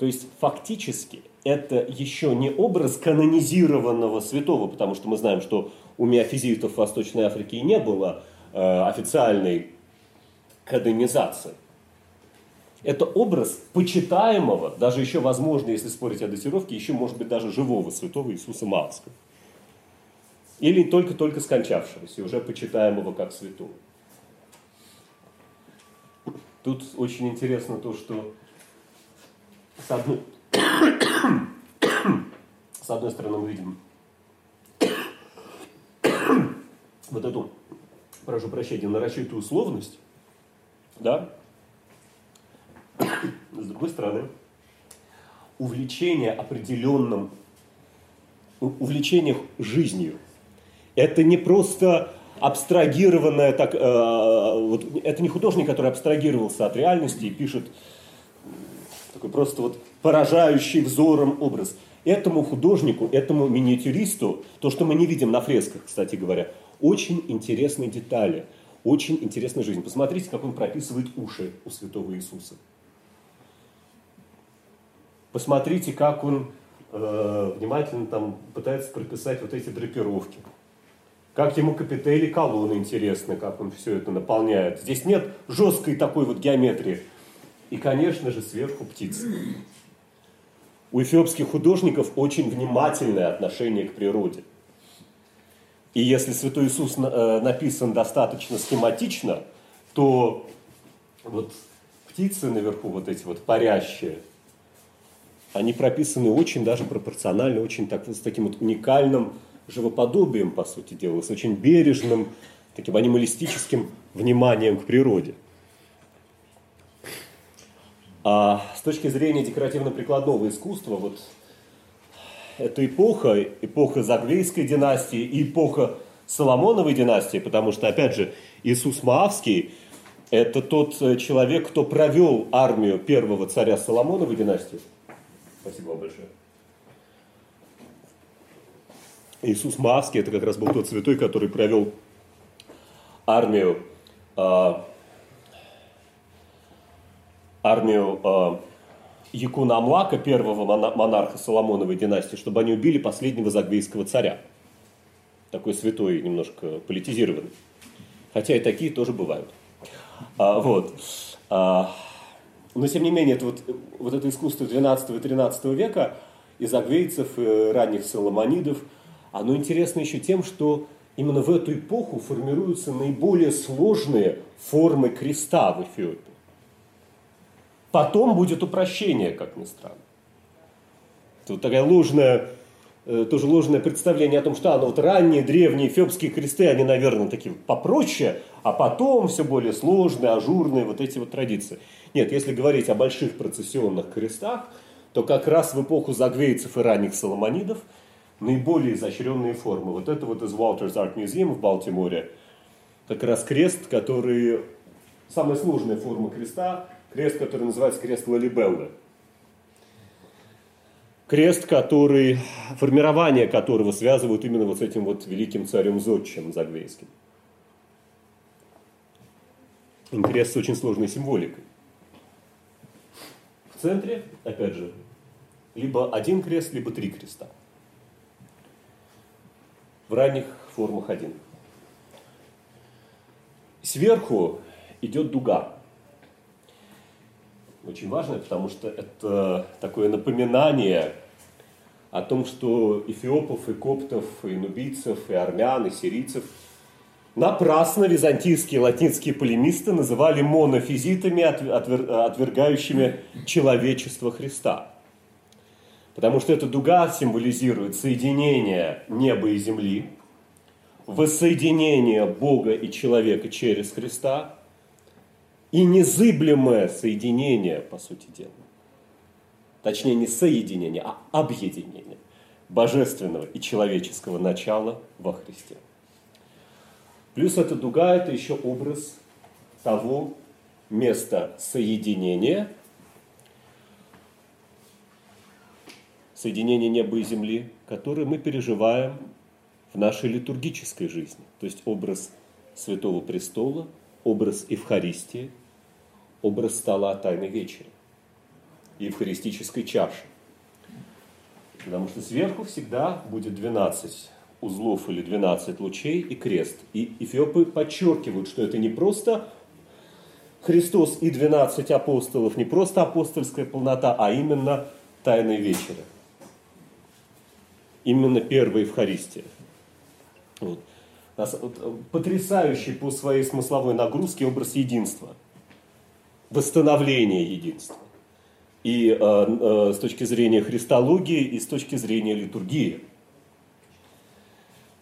Speaker 1: То есть фактически это еще не образ канонизированного святого, потому что мы знаем, что у миофизитов в Восточной Африке не было э, официальной канонизации. Это образ почитаемого, даже еще возможно, если спорить о датировке, еще может быть даже живого святого Иисуса Мавского или только-только скончавшегося, уже почитаемого как святого. Тут очень интересно то, что с одной, с одной стороны мы видим вот эту, прошу прощения, нарочитую условность, да, с другой стороны, увлечение определенным, увлечение жизнью, это не просто абстрагированное, так, э, вот, это не художник, который абстрагировался от реальности и пишет такой просто вот поражающий взором образ. Этому художнику, этому миниатюристу, то, что мы не видим на фресках, кстати говоря, очень интересные детали, очень интересная жизнь. Посмотрите, как он прописывает уши у святого Иисуса. Посмотрите, как он э, внимательно там пытается прописать вот эти драпировки. Как ему капители колонны интересны, как он все это наполняет. Здесь нет жесткой такой вот геометрии. И, конечно же, сверху птицы. У эфиопских художников очень внимательное отношение к природе. И если Святой Иисус э, написан достаточно схематично, то вот птицы наверху, вот эти вот парящие, они прописаны очень даже пропорционально, очень так, с таким вот уникальным живоподобием, по сути дела, с очень бережным, таким анималистическим вниманием к природе. А с точки зрения декоративно-прикладного искусства, вот эта эпоха, эпоха Загвейской династии и эпоха Соломоновой династии, потому что, опять же, Иисус Маавский – это тот э, человек, кто провел армию первого царя Соломоновой династии. Спасибо вам большое. Иисус Маавский, это как раз был тот святой, который провел армию, э, армию э, Якуна Амлака, первого монарха Соломоновой династии, чтобы они убили последнего загвейского царя. Такой святой, немножко политизированный. Хотя и такие тоже бывают. А, вот. А, но тем не менее, это вот, вот это искусство 12 и 13 века из агвейцев, э, ранних соломонидов – оно интересно еще тем, что именно в эту эпоху формируются наиболее сложные формы креста в Эфиопии. Потом будет упрощение, как ни странно. Вот такая ложная, э, тоже ложное представление о том, что а, ну вот ранние древние эфиопские кресты, они, наверное, такие попроще, а потом все более сложные, ажурные, вот эти вот традиции. Нет, если говорить о больших процессионных крестах, то как раз в эпоху загвейцев и ранних соломонидов – наиболее изощренные формы. Вот это вот из Walters Art Museum в Балтиморе, как раз крест, который, самая сложная форма креста, крест, который называется крест Лалибеллы. Крест, который, формирование которого связывают именно вот с этим вот великим царем Зодчим Загвейским. Крест с очень сложной символикой. центре, опять же, либо один крест, либо три креста. В ранних формах один. Сверху идет дуга. Очень важно, потому что это такое напоминание о том, что эфиопов, и коптов, и нубийцев, и армян, и сирийцев напрасно византийские латинские полемисты называли монофизитами, отвергающими человечество Христа. Потому что эта дуга символизирует соединение неба и земли, воссоединение Бога и человека через Христа и незыблемое соединение, по сути дела. Точнее, не соединение, а объединение божественного и человеческого начала во Христе. Плюс эта дуга – это еще образ того места соединения – соединение неба и земли, которое мы переживаем в нашей литургической жизни. То есть образ Святого Престола, образ Евхаристии, образ стола Тайной Вечери евхаристической чаши. Потому что сверху всегда будет 12 узлов или 12 лучей и крест. И эфиопы подчеркивают, что это не просто Христос и 12 апостолов, не просто апостольская полнота, а именно Тайной Вечери именно первая Евхаристия. Вот. Потрясающий по своей смысловой нагрузке образ единства, восстановления единства. И э, э, с точки зрения христологии, и с точки зрения литургии.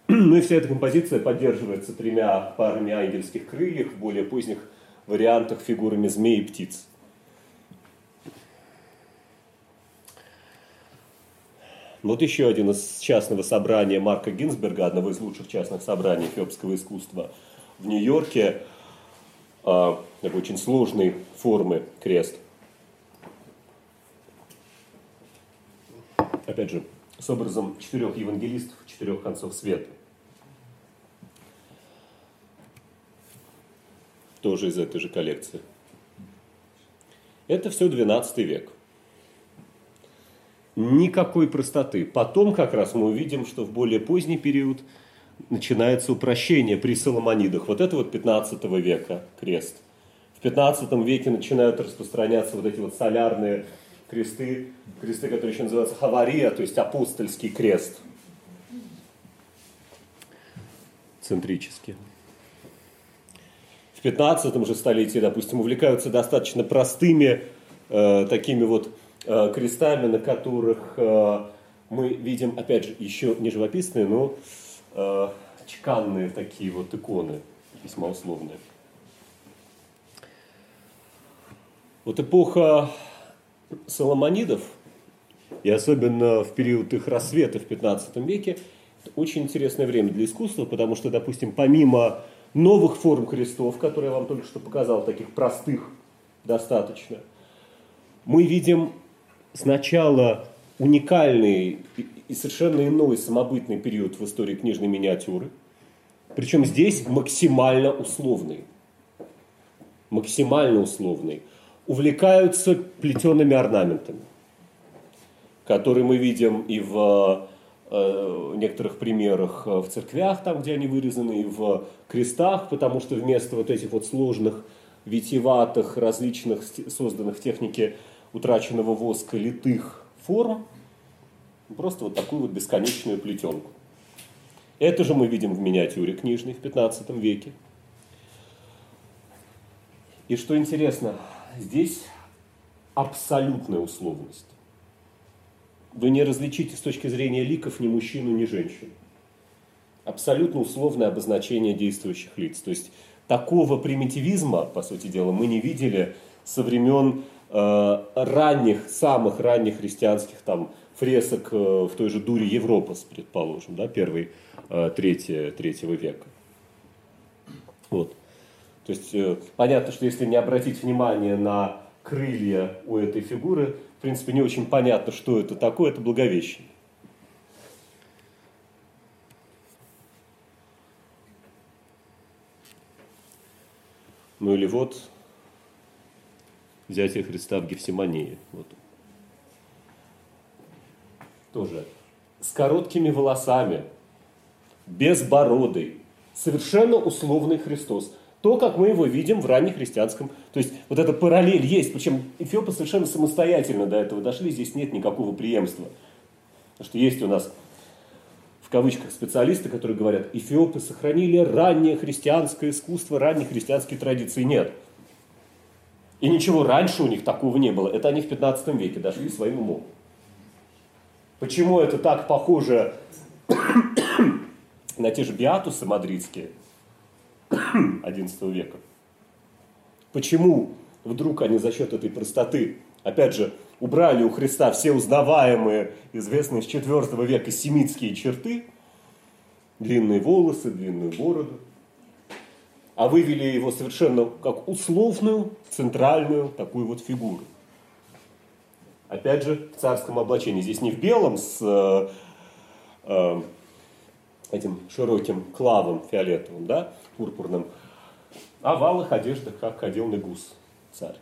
Speaker 1: Ну и вся эта композиция поддерживается тремя парами ангельских крыльев, в более поздних вариантах фигурами змей и птиц. Вот еще один из частного собрания Марка Гинзберга, одного из лучших частных собраний эфиопского искусства в Нью-Йорке, такой очень сложной формы крест. Опять же, с образом четырех евангелистов, четырех концов света. Тоже из этой же коллекции. Это все 12 век никакой простоты. Потом как раз мы увидим, что в более поздний период начинается упрощение при Соломонидах. Вот это вот 15 века крест. В 15 веке начинают распространяться вот эти вот солярные кресты, кресты, которые еще называются хавария, то есть апостольский крест. Центрически. В 15 же столетии, допустим, увлекаются достаточно простыми э, такими вот Э, крестами, на которых э, мы видим, опять же, еще не живописные, но чеканные такие вот иконы, весьма условные. Вот эпоха Соломонидов, и особенно в период их рассвета в 15 веке, очень интересное время для искусства, потому что, допустим, помимо новых форм крестов, которые я вам только что показал, таких простых достаточно, мы видим сначала уникальный и совершенно иной самобытный период в истории книжной миниатюры, причем здесь максимально условный. Максимально условный. Увлекаются плетеными орнаментами, которые мы видим и в э, некоторых примерах в церквях, там, где они вырезаны, и в крестах, потому что вместо вот этих вот сложных, витиеватых, различных, созданных в технике утраченного воска литых форм, просто вот такую вот бесконечную плетенку. Это же мы видим в миниатюре книжной в 15 веке. И что интересно, здесь абсолютная условность. Вы не различите с точки зрения ликов ни мужчину, ни женщину. Абсолютно условное обозначение действующих лиц. То есть такого примитивизма, по сути дела, мы не видели со времен ранних, самых ранних христианских там фресок э, в той же дуре Европас, предположим, да, первый, э, третье, третьего века. Вот. То есть понятно, что если не обратить внимание на крылья у этой фигуры, в принципе, не очень понятно, что это такое, это Благовещение. Ну или вот взятие Христа в Гефсимании. Вот. Тоже с короткими волосами, без бороды, совершенно условный Христос. То, как мы его видим в раннехристианском. То есть вот эта параллель есть, причем эфиопы совершенно самостоятельно до этого дошли, здесь нет никакого преемства. Потому что есть у нас в кавычках специалисты, которые говорят, эфиопы сохранили раннее христианское искусство, ранние христианские традиции. Нет. И ничего раньше у них такого не было. Это они в 15 веке дошли своим умом. Почему это так похоже на те же биатусы мадридские XI века? Почему вдруг они за счет этой простоты, опять же, убрали у Христа все узнаваемые, известные с IV века семитские черты, длинные волосы, длинную бороду, а вывели его совершенно как условную, центральную такую вот фигуру. Опять же, в царском облачении. Здесь не в белом с э, э, этим широким клавом фиолетовым, да, пурпурным, а в алых одеждах, как ходил Негус, царь.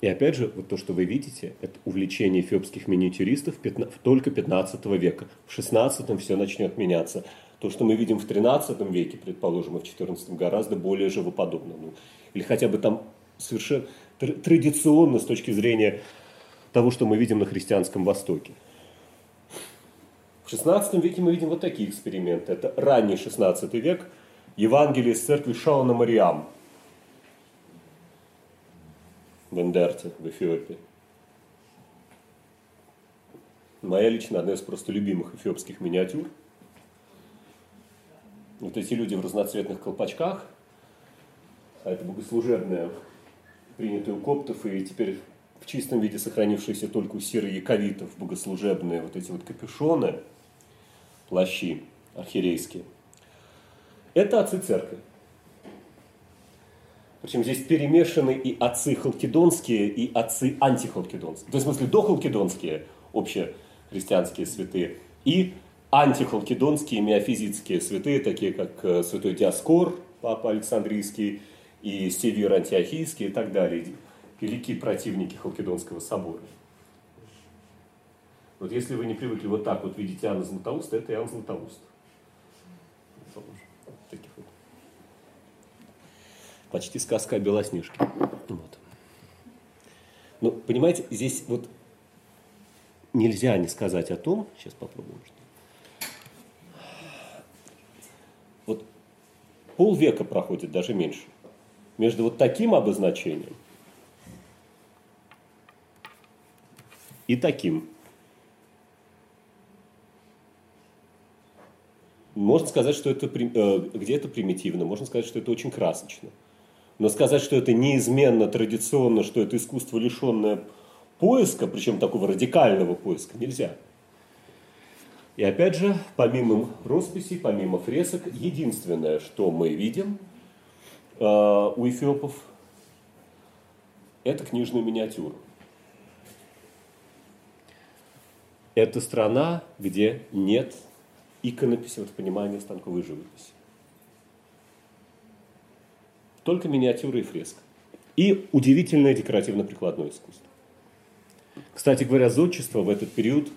Speaker 1: И опять же, вот то, что вы видите, это увлечение эфиопских миниатюристов только 15 века. В 16 все начнет меняться. То, что мы видим в 13 веке, предположим, и в 14 гораздо более живоподобно. Ну, или хотя бы там совершенно традиционно с точки зрения того, что мы видим на христианском Востоке. В XVI веке мы видим вот такие эксперименты. Это ранний XVI век, Евангелие из церкви Шаона Мариам в Эндерте, в Эфиопии. Моя лично одна из просто любимых эфиопских миниатюр. Вот эти люди в разноцветных колпачках, а это богослужебная принятые у коптов и теперь в чистом виде сохранившиеся только у сиро-яковитов, богослужебные вот эти вот капюшоны, плащи архиерейские. Это отцы церкви. Причем здесь перемешаны и отцы халкидонские, и отцы антихалкидонские. То есть, в смысле, дохалкидонские, общехристианские святые, и антихалкидонские миофизитские святые, такие как э, святой Диаскор, папа Александрийский, и Север Антиохийский и так далее, великие противники Халкидонского собора. Вот если вы не привыкли вот так вот видеть Иоанна Златоуста, это Иоанн Златоуст. Почти сказка о Белоснежке. Вот. Но, понимаете, здесь вот нельзя не сказать о том, сейчас попробуем, что полвека проходит, даже меньше, между вот таким обозначением и таким. Можно сказать, что это э, где-то примитивно, можно сказать, что это очень красочно. Но сказать, что это неизменно, традиционно, что это искусство, лишенное поиска, причем такого радикального поиска, нельзя. И опять же, помимо росписей, помимо фресок, единственное, что мы видим – Э, у эфиопов это книжная миниатюра. Это страна, где нет иконописи, вот понимания станковой живописи. Только миниатюра и фреска. И удивительное декоративно-прикладное искусство. Кстати говоря, зодчество в этот период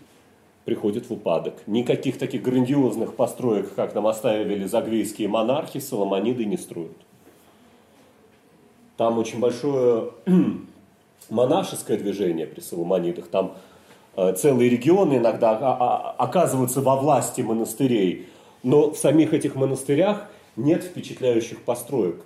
Speaker 1: приходит в упадок. Никаких таких грандиозных построек, как нам оставили загвейские монархи, соломониды не строят. Там очень большое монашеское движение при Соломонидах. Там э, целые регионы иногда оказываются во власти монастырей. Но в самих этих монастырях нет впечатляющих построек.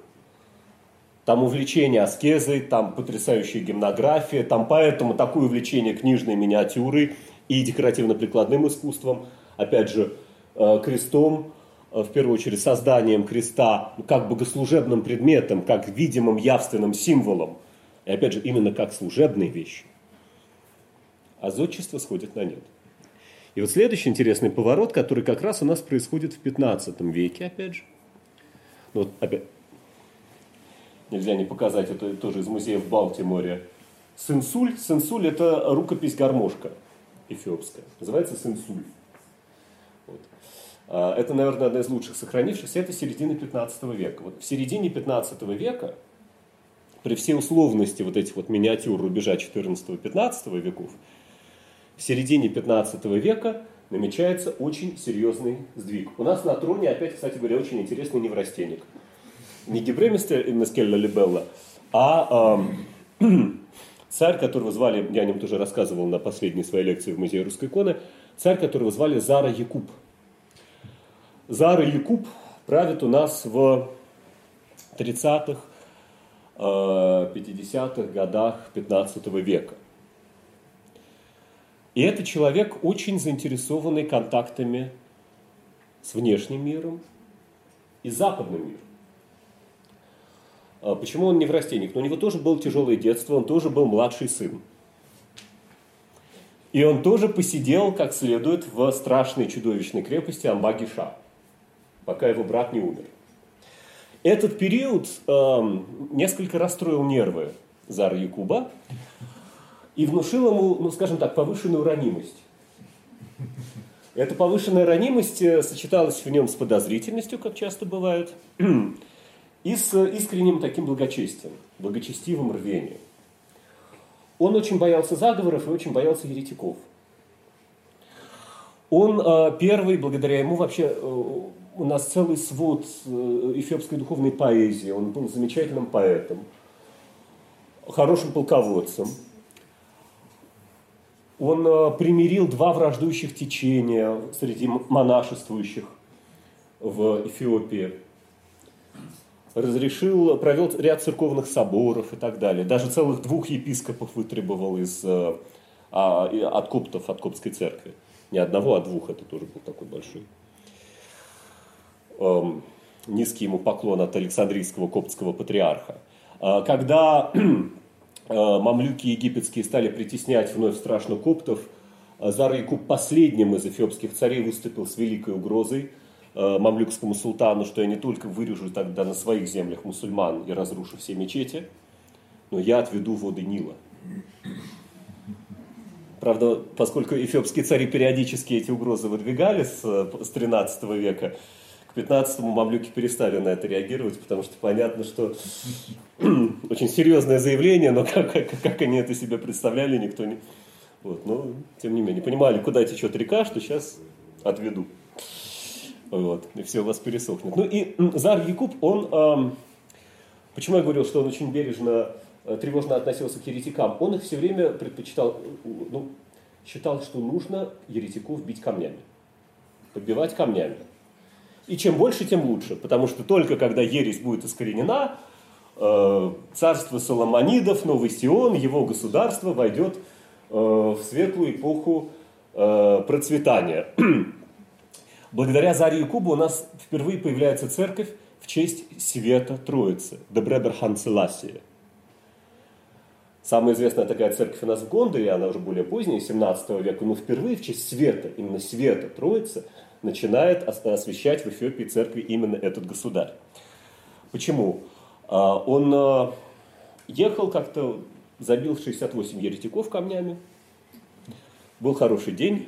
Speaker 1: Там увлечение аскезой, там потрясающая гимнография, там поэтому такое увлечение книжной миниатюрой и декоративно-прикладным искусством, опять же, э, крестом, Э, в первую очередь, созданием креста как богослужебным предметом, как видимым явственным символом, и опять же, именно как служебной вещью. А зодчество сходит на нет. И вот следующий интересный поворот, который как раз у нас происходит в 15 веке, опять же. Ну, вот, опять, нельзя не показать, это тоже из музея в Балтиморе. Сенсуль. Сенсуль – это рукопись-гармошка эфиопская. Называется сенсуль. А, это, наверное, одна из лучших сохранившихся. Это середина 15 века. Вот в середине 15 века при всей условности вот этих вот миниатюр рубежа 14-15 веков, в середине 15 века намечается очень серьезный сдвиг. У нас на троне опять, кстати говоря, очень интересный неврастенник. Не Гибремистер Либелла, а э, царь, которого звали, я о нем тоже рассказывал на последней своей лекции в Музее русской иконы, царь, которого звали Зара Якуб. Зара Якуб правит у нас в 30-х, 50-х э, годах 15 века. И это человек, очень заинтересованный контактами с внешним миром и западным миром. А почему он не в растениях? Но у него тоже было тяжелое детство, он тоже был младший сын. И он тоже посидел как следует в страшной чудовищной крепости Амбагиша, пока его брат не умер. Этот период э, несколько расстроил нервы Зара Якуба, и внушил ему, ну скажем так, повышенную ранимость. Эта повышенная ранимость э, сочеталась в нем с подозрительностью, как часто бывает, и с искренним таким благочестием, благочестивым рвением. Он очень боялся заговоров и очень боялся еретиков. Он э, первый, благодаря ему вообще э, у нас целый свод эфиопской духовной поэзии. Он был замечательным поэтом, хорошим полководцем – он э, примирил два враждующих течения среди монашествующих в Эфиопии. Разрешил, провел ряд церковных соборов и так далее. Даже целых двух епископов вытребовал из, э, а, от коптов, от коптской церкви. Не одного, а двух, это тоже был такой большой. Эм, низкий ему поклон от Александрийского коптского патриарха. А когда Э, мамлюки египетские стали притеснять вновь страшно коптов, э, Зар Якуб последним из эфиопских царей выступил с великой угрозой э, мамлюкскому султану, что я не только вырежу тогда на своих землях мусульман и разрушу все мечети, но я отведу воды Нила. Правда, поскольку эфиопские цари периодически эти угрозы выдвигали с, с 13 века, к 15-му мамлюки перестали на это реагировать, потому что понятно, что очень серьезное заявление, но как, как, как они это себе представляли, никто не... Вот, но, тем не менее, понимали, куда течет река, что сейчас отведу. Вот, и все у вас пересохнет. Ну и Зар Якуб, он... Почему я говорил, что он очень бережно, э, тревожно относился к еретикам? Он их все время предпочитал, ну, считал, что нужно еретиков бить камнями. Подбивать камнями. И чем больше, тем лучше, потому что только когда ересь будет искоренена, э, царство Соломонидов, Новый Сион, его государство войдет э, в светлую эпоху процветания. Благодаря Заре Кубу у нас впервые появляется церковь в честь Света Троицы, Дебреберхан Целасия. Самая известная такая церковь у нас в Гондоре, она уже более поздняя, 17 века, но впервые в честь Света, именно Света Троицы – начинает освещать в Эфиопии церкви именно этот государь. Почему? А, он а, ехал как-то, забил 68 еретиков камнями, был хороший день,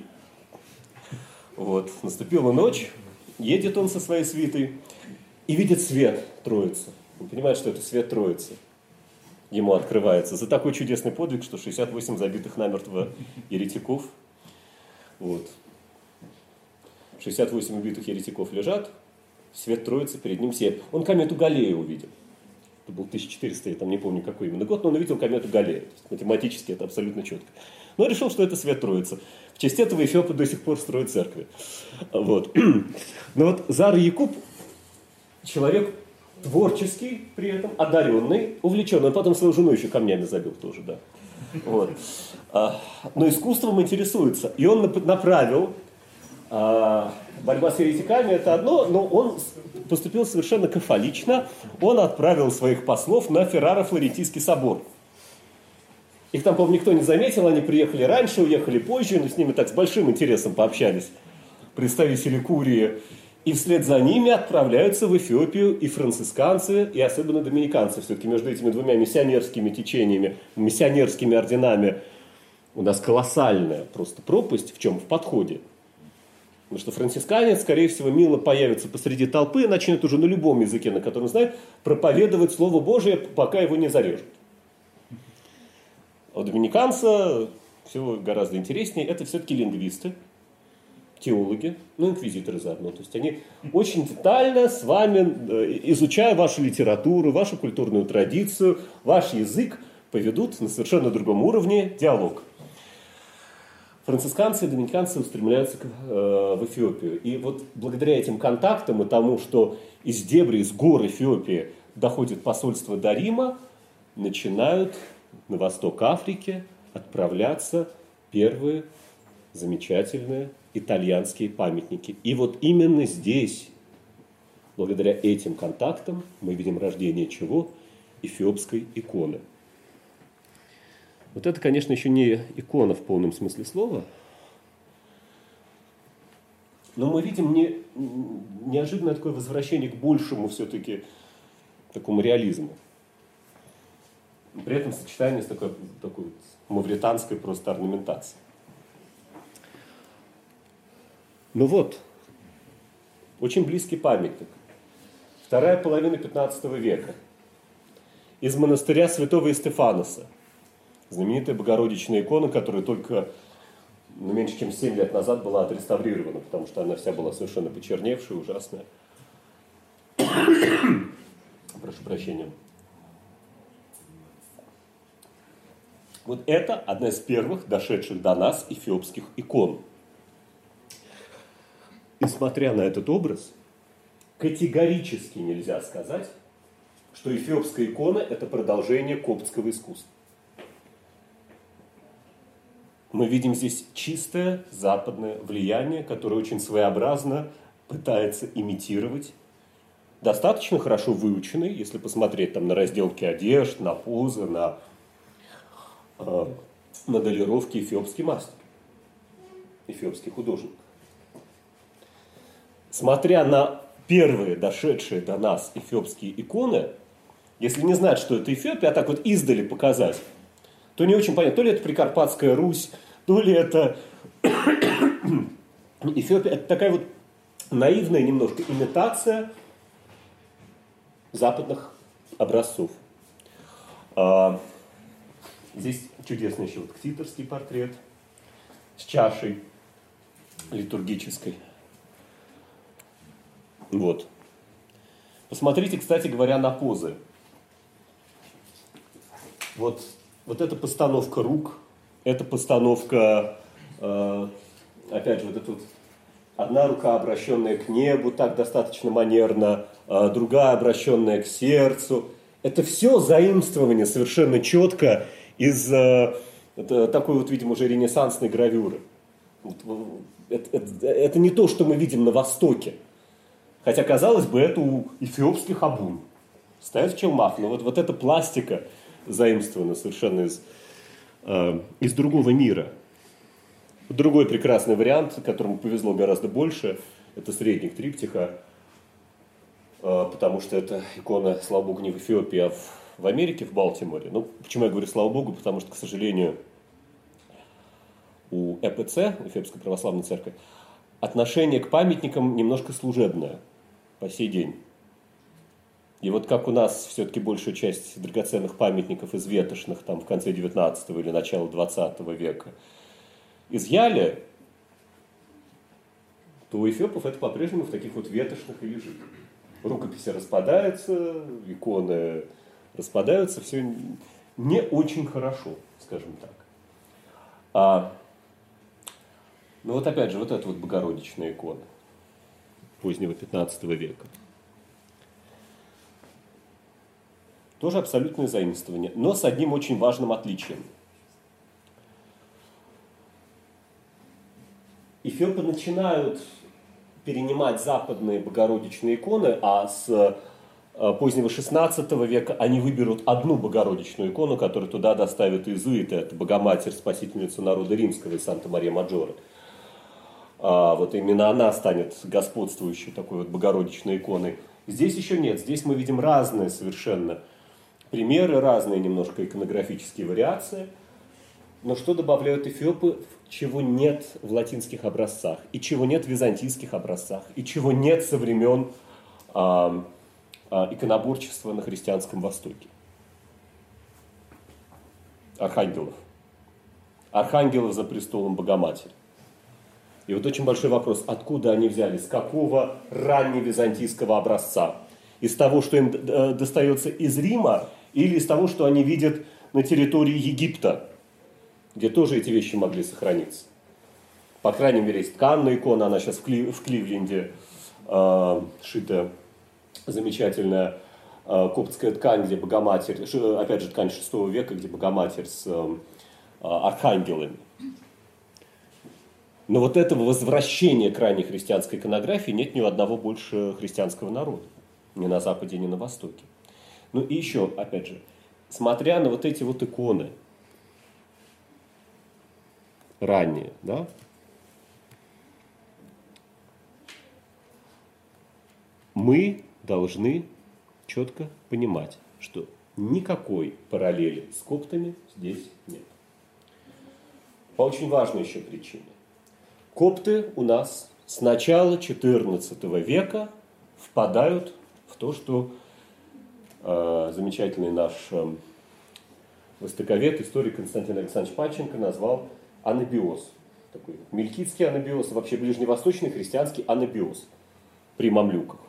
Speaker 1: вот, наступила ночь, едет он со своей свитой и видит свет Троицы. Он понимает, что это свет Троицы ему открывается. За такой чудесный подвиг, что 68 забитых намертво еретиков. Вот. 68 убитых еретиков лежат, свет Троицы перед ним сияет. Он комету Галлея увидел. Это был 1400, я там не помню какой именно год, но он увидел комету Галлея. математически это абсолютно четко. Но решил, что это свет Троицы. В честь этого Эфиопы до сих пор строят церкви. Вот. Но вот Зар Якуб, человек творческий при этом, одаренный, увлеченный. Он потом свою жену еще камнями забил тоже, да. Вот. А, но искусством интересуется. И он направил а, борьба с еретиками это одно, но он поступил совершенно кафолично. Он отправил своих послов на Ферраро-Флорентийский собор. Их там, по-моему, никто не заметил, они приехали раньше, уехали позже, но с ними так с большим интересом пообщались представители Курии. И вслед за ними отправляются в Эфиопию и францисканцы, и особенно доминиканцы. Все-таки между этими двумя миссионерскими течениями, миссионерскими орденами у нас колоссальная просто пропасть в чем? В подходе. Потому что францисканец, скорее всего, мило появится посреди толпы и начнет уже на любом языке, на котором знает, проповедовать Слово Божие, пока его не зарежут. А у доминиканца все гораздо интереснее. Это все-таки лингвисты, теологи, ну, инквизиторы заодно. То есть они очень детально с вами, э, изучая вашу литературу, вашу культурную традицию, ваш язык, поведут на совершенно другом уровне диалог. Францисканцы и доминиканцы устремляются э, в Эфиопию. И вот благодаря этим контактам и тому, что из дебри, из гор Эфиопии доходит посольство до Рима, начинают на восток Африки отправляться первые замечательные итальянские памятники. И вот именно здесь, благодаря этим контактам, мы видим рождение чего? Эфиопской иконы. Вот это, конечно, еще не икона в полном смысле слова, но мы видим не, неожиданное такое возвращение к большему все-таки такому реализму. При этом сочетание с такой, такой мавританской просто орнаментацией. Ну вот, очень близкий памятник. Вторая половина 15 века. Из монастыря святого Истефаноса. Знаменитая Богородичная икона, которая только ну, меньше чем 7 лет назад была отреставрирована, потому что она вся была совершенно почерневшая, ужасная. Прошу прощения. Вот это одна из первых дошедших до нас эфиопских икон – несмотря на этот образ, категорически нельзя сказать, что эфиопская икона – это продолжение коптского искусства. Мы видим здесь чистое западное влияние, которое очень своеобразно пытается имитировать достаточно хорошо выученный, если посмотреть там на разделки одежд, на позы, на моделировки эфиопский мастер, эфиопский художник смотря на первые дошедшие до нас эфиопские иконы, если не знать, что это Эфиопия, а так вот издали показать, то не очень понятно, то ли это Прикарпатская Русь, то ли это Эфиопия. Это такая вот наивная немножко имитация западных образцов. Здесь чудесный еще вот ктиторский портрет с чашей литургической. Вот. Посмотрите, кстати говоря, на позы. Вот, вот эта постановка рук, эта постановка, э, опять же, вот эта вот одна рука, обращенная к небу, так достаточно манерно, э, другая, обращенная к сердцу. Это все заимствование совершенно четко из э, это, такой вот, видимо, уже ренессансной гравюры. Это, это, это не то, что мы видим на Востоке. Хотя, казалось бы, это у эфиопских абун. Стоят в челмах, но вот, вот эта пластика заимствована совершенно из, э, из другого мира. Другой прекрасный вариант, которому повезло гораздо больше, это средник триптиха, э, потому что это икона, слава богу, не в Эфиопии, а в, в Америке, в Балтиморе. Ну, почему я говорю слава богу? Потому что, к сожалению, у ЭПЦ, Эфиопской православной церкви, отношение к памятникам немножко служебное – по сей день. И вот как у нас все-таки большая часть драгоценных памятников из ветошных там в конце 19 или начала 20 века изъяли, то у эфиопов это по-прежнему в таких вот ветошных и лежит. Рукописи распадаются, иконы распадаются, все не очень хорошо, скажем так. А, ну вот опять же, вот эта вот Богородичная икона позднего 15 века. Тоже абсолютное заимствование, но с одним очень важным отличием. Эфиопы начинают перенимать западные богородичные иконы, а с позднего 16 века они выберут одну богородичную икону, которую туда доставят иезуиты. Это Богоматерь, спасительница народа римского из Санта-Мария-Маджора. А, вот именно она станет господствующей такой вот богородичной иконой. Здесь еще нет, здесь мы видим разные совершенно примеры, разные немножко иконографические вариации. Но что добавляют эфиопы, чего нет в латинских образцах, и чего нет в византийских образцах, и чего нет со времен а, иконоборчества на христианском Востоке? Архангелов. Архангелов за престолом Богоматери. И вот очень большой вопрос, откуда они взялись, с какого ранневизантийского образца? Из того, что им э, достается из Рима, или из того, что они видят на территории Египта, где тоже эти вещи могли сохраниться? По крайней мере, есть тканная икона, она сейчас в, Кли, в Кливленде э, шита замечательная э, коптская ткань, где Богоматерь, опять же, ткань 6 века, где Богоматерь с э, архангелами. Но вот этого возвращения к ранней христианской иконографии нет ни у одного больше христианского народа. Ни на Западе, ни на Востоке. Ну и еще, опять же, смотря на вот эти вот иконы, ранние, да, мы должны четко понимать, что никакой параллели с коптами здесь нет. По очень важной еще причине. Копты у нас с начала XIV века впадают в то, что э, замечательный наш э, востоковед, историк Константин Александрович Панченко назвал анабиоз. Такой мелькитский анабиоз, вообще ближневосточный христианский анабиоз при мамлюках.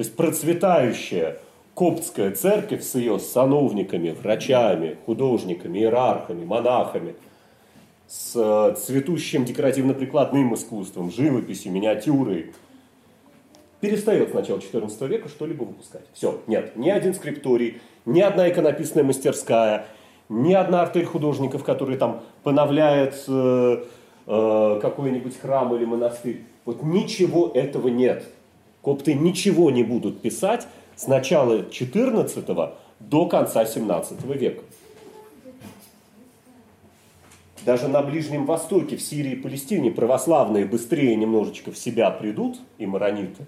Speaker 1: То есть процветающая коптская церковь с ее сановниками, врачами, художниками, иерархами, монахами – с э, цветущим декоративно-прикладным искусством, живописью, миниатюрой, перестает с начала XIV века что-либо выпускать. Все, нет, ни один скрипторий, ни одна иконописная мастерская, ни одна артель художников, которые там поновляет э, э, какой-нибудь храм или монастырь. Вот ничего этого нет. Копты ничего не будут писать с начала XIV до конца XVII века. Даже на Ближнем Востоке, в Сирии и Палестине православные быстрее немножечко в себя придут, и марониты,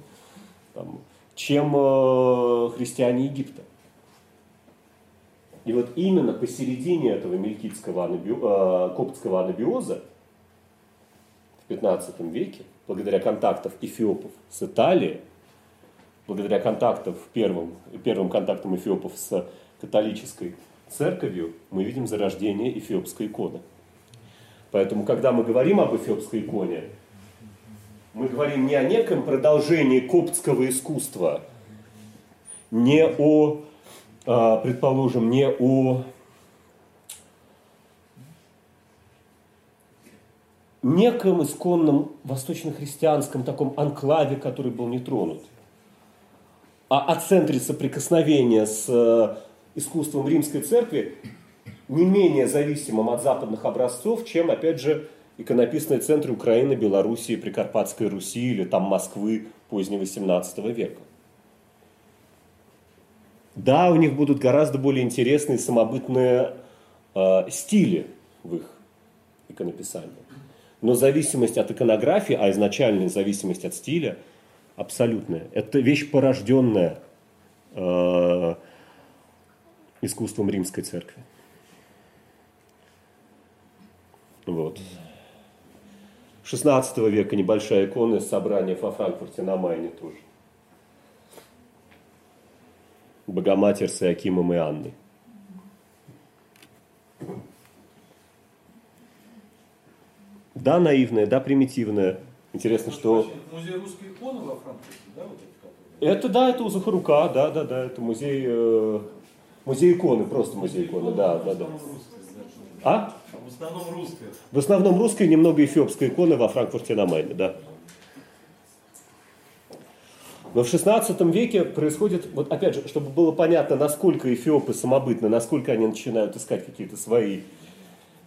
Speaker 1: чем э, христиане Египта. И вот именно посередине этого мелькитского анаби... э, коптского анабиоза в 15 веке, благодаря контактам эфиопов с Италией, благодаря контактам, первым, первым контактам эфиопов с католической церковью, мы видим зарождение эфиопской иконы. Поэтому, когда мы говорим об эфиопской иконе, мы говорим не о неком продолжении коптского искусства, не о, а, предположим, не о неком исконном восточно-христианском таком анклаве, который был не тронут, а о центре соприкосновения с э, искусством римской церкви, не менее зависимым от западных образцов, чем, опять же, иконописные центры Украины, Белоруссии, Прикарпатской Руси или там Москвы позднего 17 века. Да, у них будут гораздо более интересные самобытные э, стили в их иконописании. Но зависимость от иконографии, а изначальная зависимость от стиля, абсолютная. Это вещь, порожденная э, искусством римской церкви. Вот. 16 века небольшая икона из собрания во Франкфурте на Майне тоже. Богоматерь с Иакимом и Анной. Да, наивная, да, примитивная. Интересно, что...
Speaker 2: Музей русской иконы во Франкфурте, да? Вот
Speaker 1: это, это, да, это у Захарука, да, да, да, это музей, э, музей иконы, просто музей иконы, да, да, да. А?
Speaker 2: В основном русская.
Speaker 1: В основном русская, немного эфиопская икона во Франкфурте на Майне, да. Но в 16 веке происходит, вот опять же, чтобы было понятно, насколько эфиопы самобытны, насколько они начинают искать какие-то свои,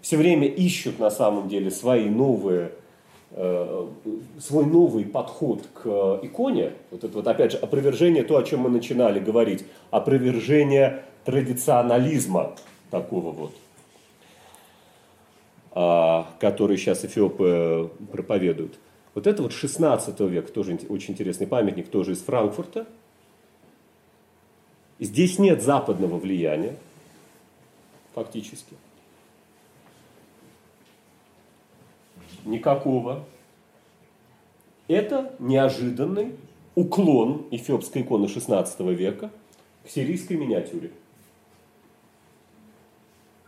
Speaker 1: все время ищут на самом деле свои новые, э, свой новый подход к иконе. Вот это вот опять же опровержение, то, о чем мы начинали говорить, опровержение традиционализма такого вот. А, который сейчас эфиопы э, проповедуют. Вот это вот 16 век, тоже очень интересный памятник, тоже из Франкфурта. Здесь нет западного влияния, фактически. Никакого. Это неожиданный уклон эфиопской иконы XVI века к сирийской миниатюре.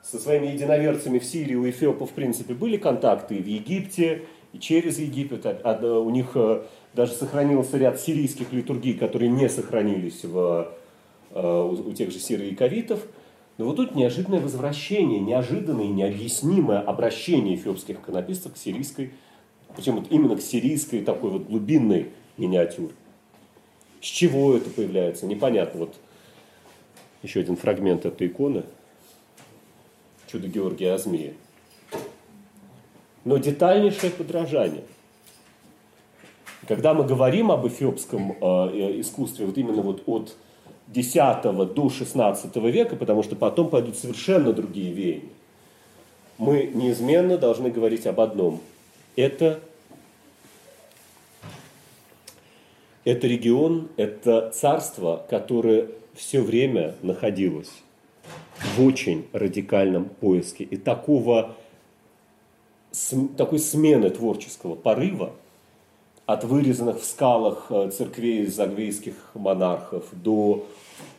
Speaker 1: Со своими единоверцами в Сирии у эфиопов, в принципе, были контакты и в Египте, и через Египет. У них э, даже сохранился ряд сирийских литургий, которые не сохранились в, э, у тех же сирояковитов. Но вот тут неожиданное возвращение, неожиданное, необъяснимое обращение эфиопских иконописцев к сирийской, причем вот именно к сирийской такой вот глубинной миниатюре. С чего это появляется, непонятно. Вот еще один фрагмент этой иконы. Чудо Георгия Азмия. Но детальнейшее подражание. Когда мы говорим об эфиопском э, искусстве, вот именно вот от X до XVI века, потому что потом пойдут совершенно другие веяния, мы неизменно должны говорить об одном. Это Это регион, это царство, которое все время находилось в очень радикальном поиске. И такого, такой смены творческого порыва от вырезанных в скалах э, церквей загвейских монархов до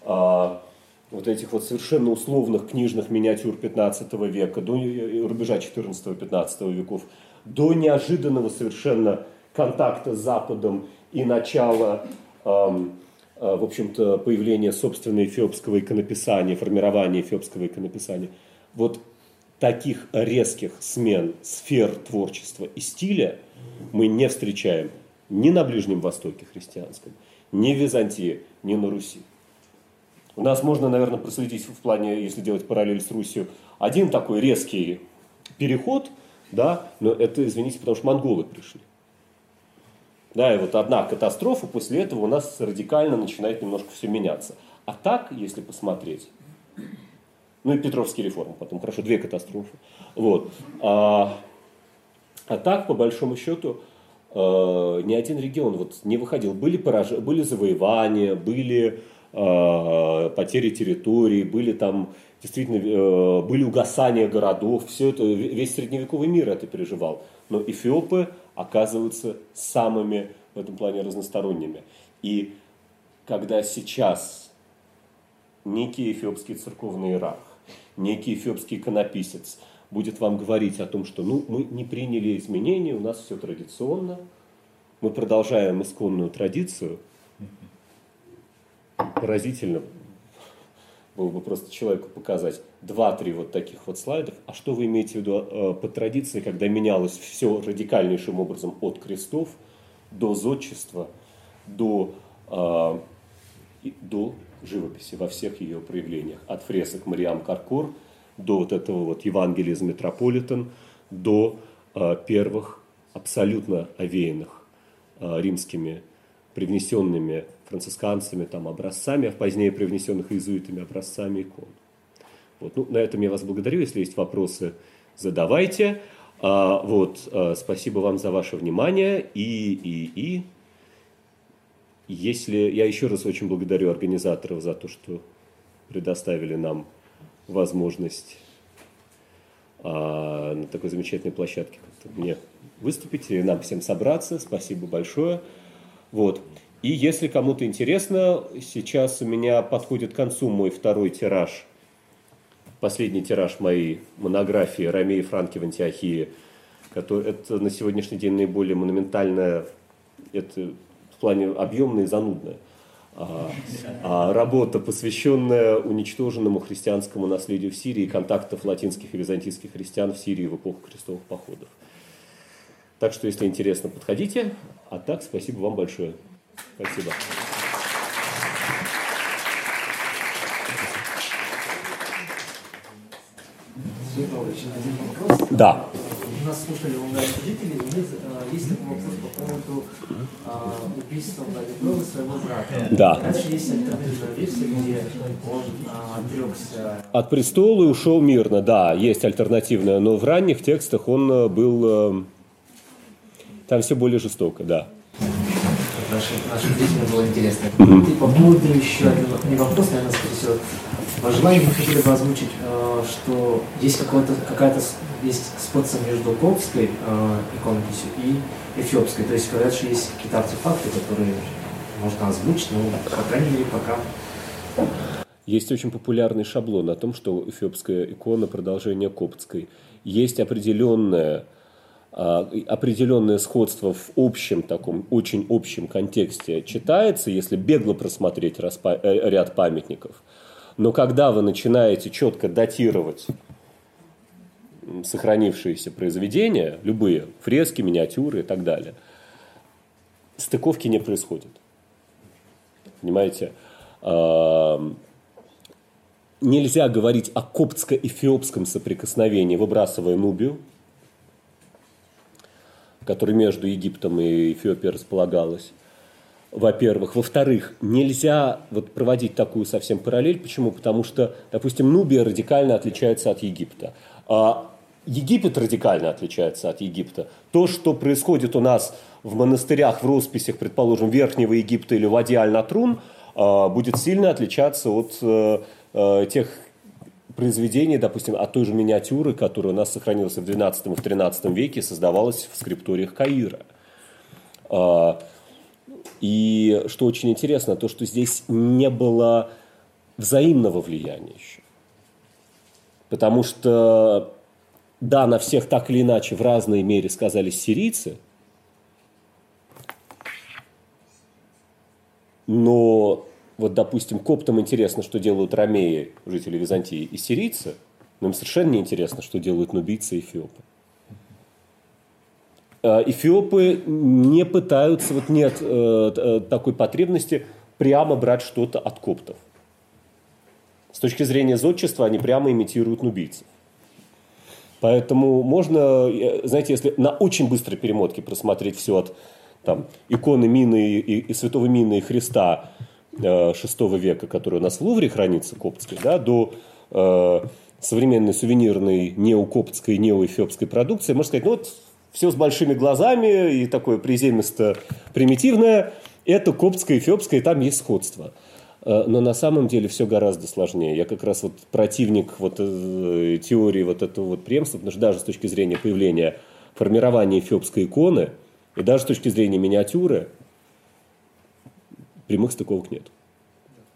Speaker 1: а, вот этих вот совершенно условных книжных миниатюр 15 века, до рубежа 14-15 веков, до неожиданного совершенно контакта с Западом и начало, эм, э, в общем-то, появления собственного эфиопского иконописания, формирования эфиопского иконописания. Вот таких резких смен сфер творчества и стиля мы не встречаем ни на Ближнем Востоке христианском, ни в Византии, ни на Руси. У нас можно, наверное, проследить в плане, если делать параллель с Русью, один такой резкий переход, да, но это, извините, потому что монголы пришли. Да, и вот одна катастрофа, после этого у нас радикально начинает немножко все меняться. А так, если посмотреть, ну и Петровские реформы потом, хорошо, две катастрофы. Вот. А, а так, по большому счету, э, ни один регион вот не выходил. Были, пораж... были завоевания, были э, потери территорий, были там действительно э, были угасания городов, все это, весь средневековый мир это переживал. Но эфиопы оказываются самыми в этом плане разносторонними. И когда сейчас некий эфиопский церковный иерарх, некий эфиопский иконописец будет вам говорить о том, что ну, мы не приняли изменения, у нас все традиционно, мы продолжаем исконную традицию, поразительно было бы просто человеку показать два-три вот таких вот слайдов. А что вы имеете в виду э, по традиции, когда менялось все радикальнейшим образом от крестов до зодчества, до, э, до живописи во всех ее проявлениях. От фресок Мариам Каркор до вот этого вот Евангелия из Метрополитен, до э, первых абсолютно овеянных э, римскими привнесенными францисканцами там, образцами, а позднее привнесенных иезуитами образцами икон. Вот. Ну, на этом я вас благодарю. Если есть вопросы, задавайте. А, вот, а, спасибо вам за ваше внимание. И, и, и если я еще раз очень благодарю организаторов за то, что предоставили нам возможность а, на такой замечательной площадке мне выступить и нам всем собраться. Спасибо большое. Вот. И если кому-то интересно, сейчас у меня подходит к концу мой второй тираж, последний тираж моей монографии «Ромеи Франки в Антиохии», который, это на сегодняшний день наиболее монументальная, это в плане объемная и занудная а, а работа, посвященная уничтоженному христианскому наследию в Сирии, контактов латинских и византийских христиан в Сирии в эпоху крестовых походов. Так что, если интересно, подходите. А так, спасибо вам большое. Спасибо. Да.
Speaker 3: Нас слушали онлайн родители, у них э, есть такой вопрос по поводу э, убийства Владимира своего брата.
Speaker 1: Да.
Speaker 3: Дальше есть альтернативная версия, где он э, отрекся.
Speaker 1: От престола и ушел мирно, да, есть альтернативная, но в ранних текстах он э, был... Э, там все более жестоко, да
Speaker 3: нашим, нашим зрителям было интересно. Mm-hmm. И по поводу еще один не вопрос, наверное, скорее всего, По желанию мы хотели бы озвучить, э, что есть какая-то есть сходство между коптской э, иконописью и эфиопской. То есть говорят, что есть какие-то артефакты, которые можно озвучить, но, по крайней мере, пока
Speaker 1: есть очень популярный шаблон о том, что эфиопская икона – продолжение коптской. Есть определенное, а, определенное сходство в общем таком, очень общем контексте читается, если бегло просмотреть э, ряд памятников. Но когда вы начинаете четко датировать сохранившиеся произведения, любые, фрески, миниатюры и так далее, стыковки не происходит. Понимаете? нельзя говорить о коптско-эфиопском соприкосновении, выбрасывая Нубию, который между Египтом и Эфиопией располагалась. Во-первых. Во-вторых, нельзя вот проводить такую совсем параллель. Почему? Потому что, допустим, Нубия радикально отличается от Египта. А Египет радикально отличается от Египта. То, что происходит у нас в монастырях, в росписях, предположим, Верхнего Египта или Вади Аль-Натрун, а, будет сильно отличаться от э, э, тех произведений, допустим, от той же миниатюры, которая у нас сохранилась в XII и в XIII веке, создавалась в скрипториях Каира. И что очень интересно, то, что здесь не было взаимного влияния еще. Потому что, да, на всех так или иначе в разной мере сказались сирийцы, но вот, допустим, коптам интересно, что делают ромеи, жители Византии, и сирийцы, но им совершенно не интересно, что делают нубийцы и эфиопы. А эфиопы не пытаются, вот нет э, э, такой потребности прямо брать что-то от коптов. С точки зрения зодчества они прямо имитируют нубийцев. Поэтому можно, э, знаете, если на очень быстрой перемотке просмотреть все от там, иконы Мины и, и святого Мины и Христа э, века, который у нас в Лувре хранится, коптской, да, до э, современной сувенирной неокоптской, неоэфиопской продукции, можно сказать, ну вот все с большими глазами и такое приземисто примитивное, это коптское, эфиопское, и там есть сходство. Э, но на самом деле все гораздо сложнее. Я как раз вот противник вот э, теории вот этого вот преемства, потому что даже с точки зрения появления формирования эфиопской иконы, и даже с точки зрения миниатюры, прямых стыковок нет.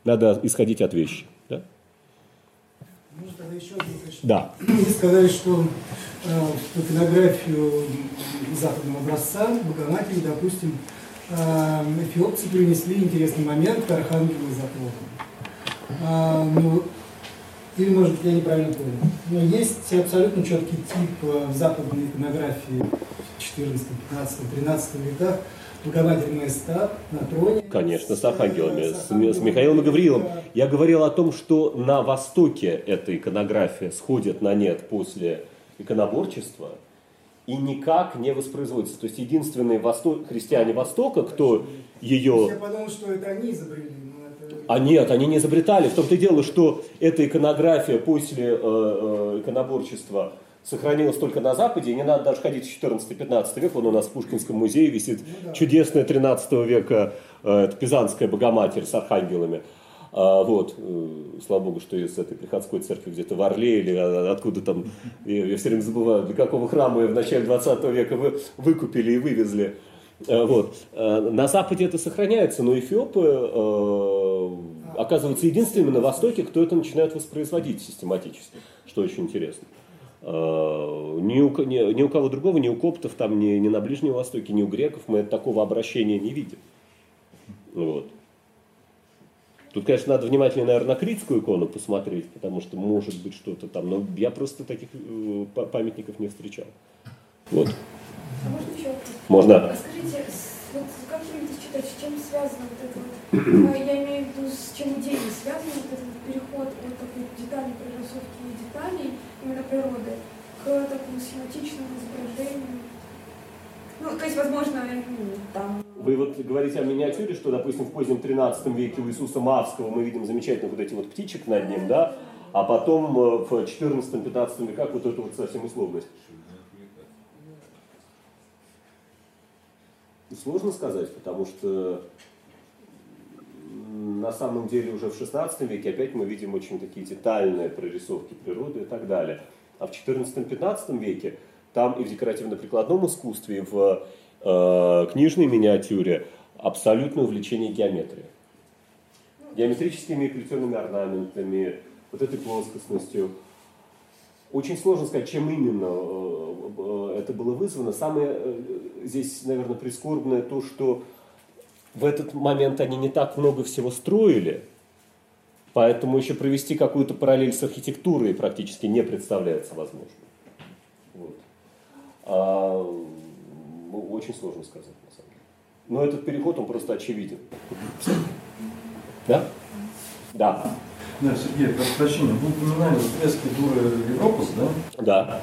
Speaker 1: Надо исходить от вещи.
Speaker 4: Может, тогда еще один уточнение?
Speaker 1: Да.
Speaker 4: Вы сказали, что э, фотографию западного образца Богоматери, допустим, э, эфиопцы принесли интересный момент к Архангелу и Заплоту. Э, ну, или, может быть, я неправильно понял. Но есть абсолютно четкий тип э, в западной иконографии в 14, 15, 13 веках – Богоматерь Маэстат на троне.
Speaker 1: Конечно, с архангелами, с, с, с Михаилом и Гавриилом. Я говорил о том, что на Востоке эта иконография сходит на нет после иконоборчества и никак не воспроизводится. То есть единственные восток, христиане Востока, кто ее...
Speaker 4: Я подумал, что это они изобрели.
Speaker 1: А нет, они не изобретали. В том-то и дело, что эта иконография после э, э, иконоборчества сохранилось только на Западе, и не надо даже ходить в 14-15 век, он у нас в Пушкинском музее висит, ну, чудесная 13 века э, это Пизанская Богоматерь с архангелами. А, вот, э, слава богу, что из этой приходской церкви где-то в Орле или откуда там, я, я все время забываю, для какого храма в начале 20 века вы, выкупили и вывезли. А, вот. А, на Западе это сохраняется, но эфиопы э, оказываются единственными на Востоке, кто это начинает воспроизводить систематически, что очень интересно. Э, ни у, ни, ни у кого другого, ни у коптов, там, ни, ни на Ближнем Востоке, ни у греков мы такого обращения не видим. Вот. Тут, конечно, надо внимательнее, наверное, на критскую икону посмотреть, потому что может быть что-то там, но я просто таких э, памятников не встречал. Вот.
Speaker 5: А можно еще?
Speaker 1: Можно.
Speaker 5: А скажите, вот как вы это считаете, с чем связано вот это вот, я имею в виду, с чем идеей связан вот этот переход от такой деталей прорисовки деталей именно природы к такому схематичному изображению. Ну, то есть, возможно, ну, там...
Speaker 1: Вы вот говорите о миниатюре, что, допустим, в позднем 13 веке у Иисуса Мавского мы видим замечательно вот эти вот птичек над ним, да, а потом э, в 14-15 веках вот эту вот совсем условность. Сложно сказать, потому что на самом деле уже в XVI веке опять мы видим очень такие детальные прорисовки природы и так далее. А в XIV-XV веке там и в декоративно-прикладном искусстве, и в э, книжной миниатюре абсолютное увлечение геометрией. Геометрическими плетеными орнаментами, вот этой плоскостностью. Очень сложно сказать, чем именно э, э, это было вызвано. Самое э, здесь, наверное, прискорбное то, что в этот момент они не так много всего строили, поэтому еще провести какую-то параллель с архитектурой практически не представляется возможным. Вот. А, ну, очень сложно сказать, на самом деле. Но этот переход, он просто очевиден. Да? Да.
Speaker 2: Да, Сергей, прошу прощения, вы упоминали фрески Дуры Европас, да?
Speaker 1: Да.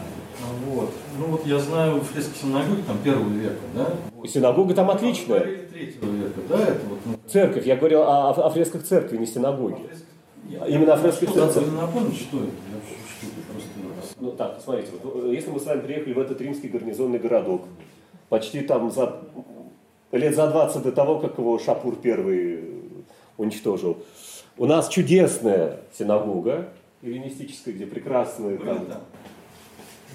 Speaker 2: Вот. Ну вот я знаю фрески синагоги там первого века, да? Вот.
Speaker 1: Синагога там отличная.
Speaker 2: Третьего века, да? Это вот, ну,
Speaker 1: Церковь, я говорил о, о фресках церкви, не синагоги.
Speaker 2: Я-
Speaker 1: Именно о фресках
Speaker 2: Что,
Speaker 1: церкви.
Speaker 2: Вы напомните, что это? Что это просто...
Speaker 1: Ну так, смотрите, вот, э, если мы с вами приехали в этот римский гарнизонный городок, почти там за лет за 20 до того, как его Шапур первый уничтожил, у нас чудесная синагога эллинистическая, где прекрасные
Speaker 2: Были
Speaker 1: там...
Speaker 2: там?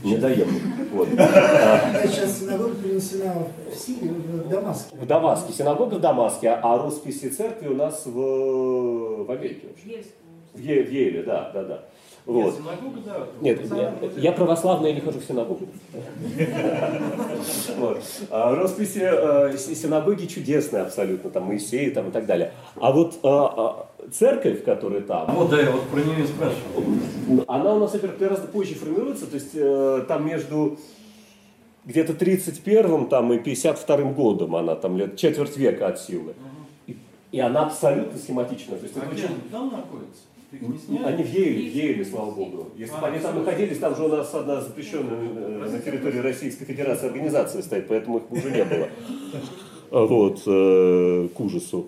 Speaker 1: Не доехал. Вот. А,
Speaker 4: Сейчас синагога перенесена в Сирию, в Дамаск.
Speaker 1: В Дамаске. Синагога в Дамаске, а росписи церкви у нас в, в Америке. В, Е- в Еле, да, да, да. Вот.
Speaker 2: Нет, синагога, да.
Speaker 1: Нет, я, я православный, я не хожу в синагогу. Вот. А Росписи э, синагоги чудесные абсолютно, там Моисей там, и так далее. А вот э, э, церковь, которая там,
Speaker 2: Вот, да, я вот про нее спрашивал.
Speaker 1: она у нас, во-первых, гораздо позже формируется, то есть э, там между где-то 31-м там, и 52-м годом она там лет четверть века от силы. И, и она абсолютно схематична. То есть это
Speaker 2: А где
Speaker 1: очень-
Speaker 2: они там сняли?
Speaker 1: Они в Еле, в Еле, слава богу. Если бы они там находились, там же у нас одна запрещенная э, на территории Российской Федерации организация стоит, поэтому их уже не было. Вот, э, к ужасу.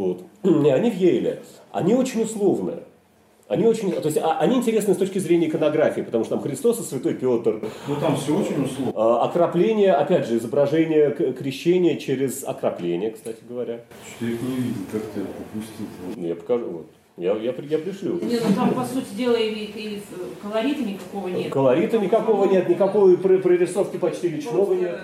Speaker 1: Вот. Не, они в Еле. Они очень условные. Они очень, то есть а- они интересны с точки зрения иконографии, потому что там Христос и Святой Петр,
Speaker 2: Ну там все очень условно.
Speaker 1: А, окропление, опять же, изображение крещения через окропление, кстати говоря.
Speaker 2: Что я их не видел, как ты пропустил?
Speaker 1: Я покажу, вот. Я, я, я пришлю.
Speaker 6: Нет, ну там, по сути дела, и, и колорита никакого нет.
Speaker 1: Колорита никакого нет, никакой пр- прорисовки почти личного нет.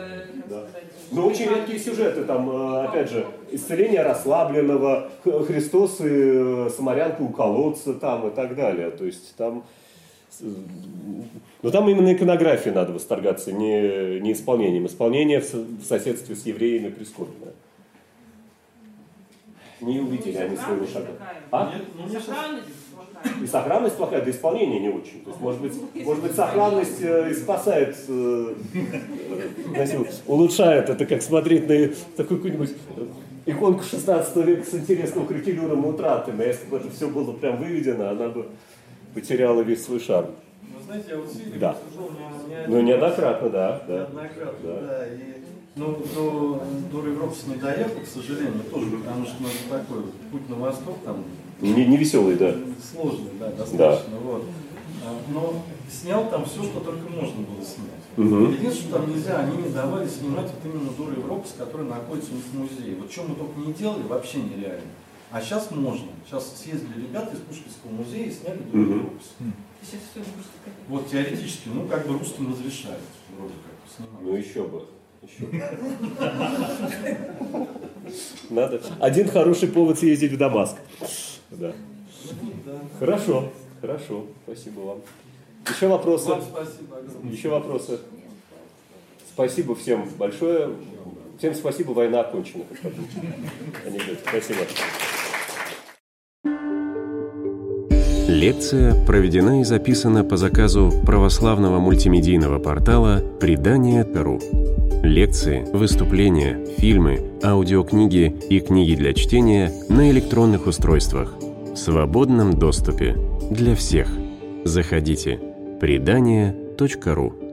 Speaker 1: Да. Но очень редкие сюжеты, там, э, опять же, исцеление расслабленного, Христос и э, самарянка у колодца там и так далее. То есть там... Но там именно иконографией надо восторгаться, не, не исполнением. Исполнение в, со- в соседстве с евреями прискорбное. Не увидели они своего шага. А?
Speaker 2: Нет, ну,
Speaker 1: И сохранность плохая, да исполнение не очень. То есть, может быть, может быть сохранность э, и спасает, э, э, знаете, улучшает. Это как смотреть на такую какую-нибудь иконку 16 века с интересным кракелюром и утратами. А если бы это все было прям выведено, она бы потеряла весь свой шарм.
Speaker 2: Вы знаете, я вот Сирию
Speaker 1: Да.
Speaker 2: служил не, не
Speaker 1: Ну, неоднократно, да. да.
Speaker 2: Неоднократно,
Speaker 1: Да.
Speaker 2: да. И, ну, до, до Европы не доехал, к сожалению, тоже, потому что ну, такой путь на восток, там,
Speaker 1: Не, не веселый, да.
Speaker 2: сложный, да, достаточно, вот. А, Но снял там все, что только можно было снять.
Speaker 1: Мгм.
Speaker 2: Единственное, что там нельзя, они не давали снимать вот именно Дура Европас, который находится у них в музее. Вот что мы только не делали, вообще нереально. А сейчас можно. Сейчас съездили ребята из Пушкинского музея и сняли
Speaker 6: будет как-
Speaker 2: Вот теоретически, ну как бы русским разрешают вроде как снимать.
Speaker 1: Ну еще бы. Еще. Надо. Один хороший повод съездить в Дамаск. Да. Хорошо, хорошо. Спасибо вам. Еще вопросы?
Speaker 2: Вам спасибо огромное.
Speaker 1: Еще вопросы? Спасибо всем большое. Всем спасибо, война окончена. Спасибо.
Speaker 7: Лекция проведена и записана по заказу православного мультимедийного портала «Предание.ру». Лекции, выступления, фильмы, аудиокниги и книги для чтения на электронных устройствах в свободном доступе для всех. Заходите. Предание.ру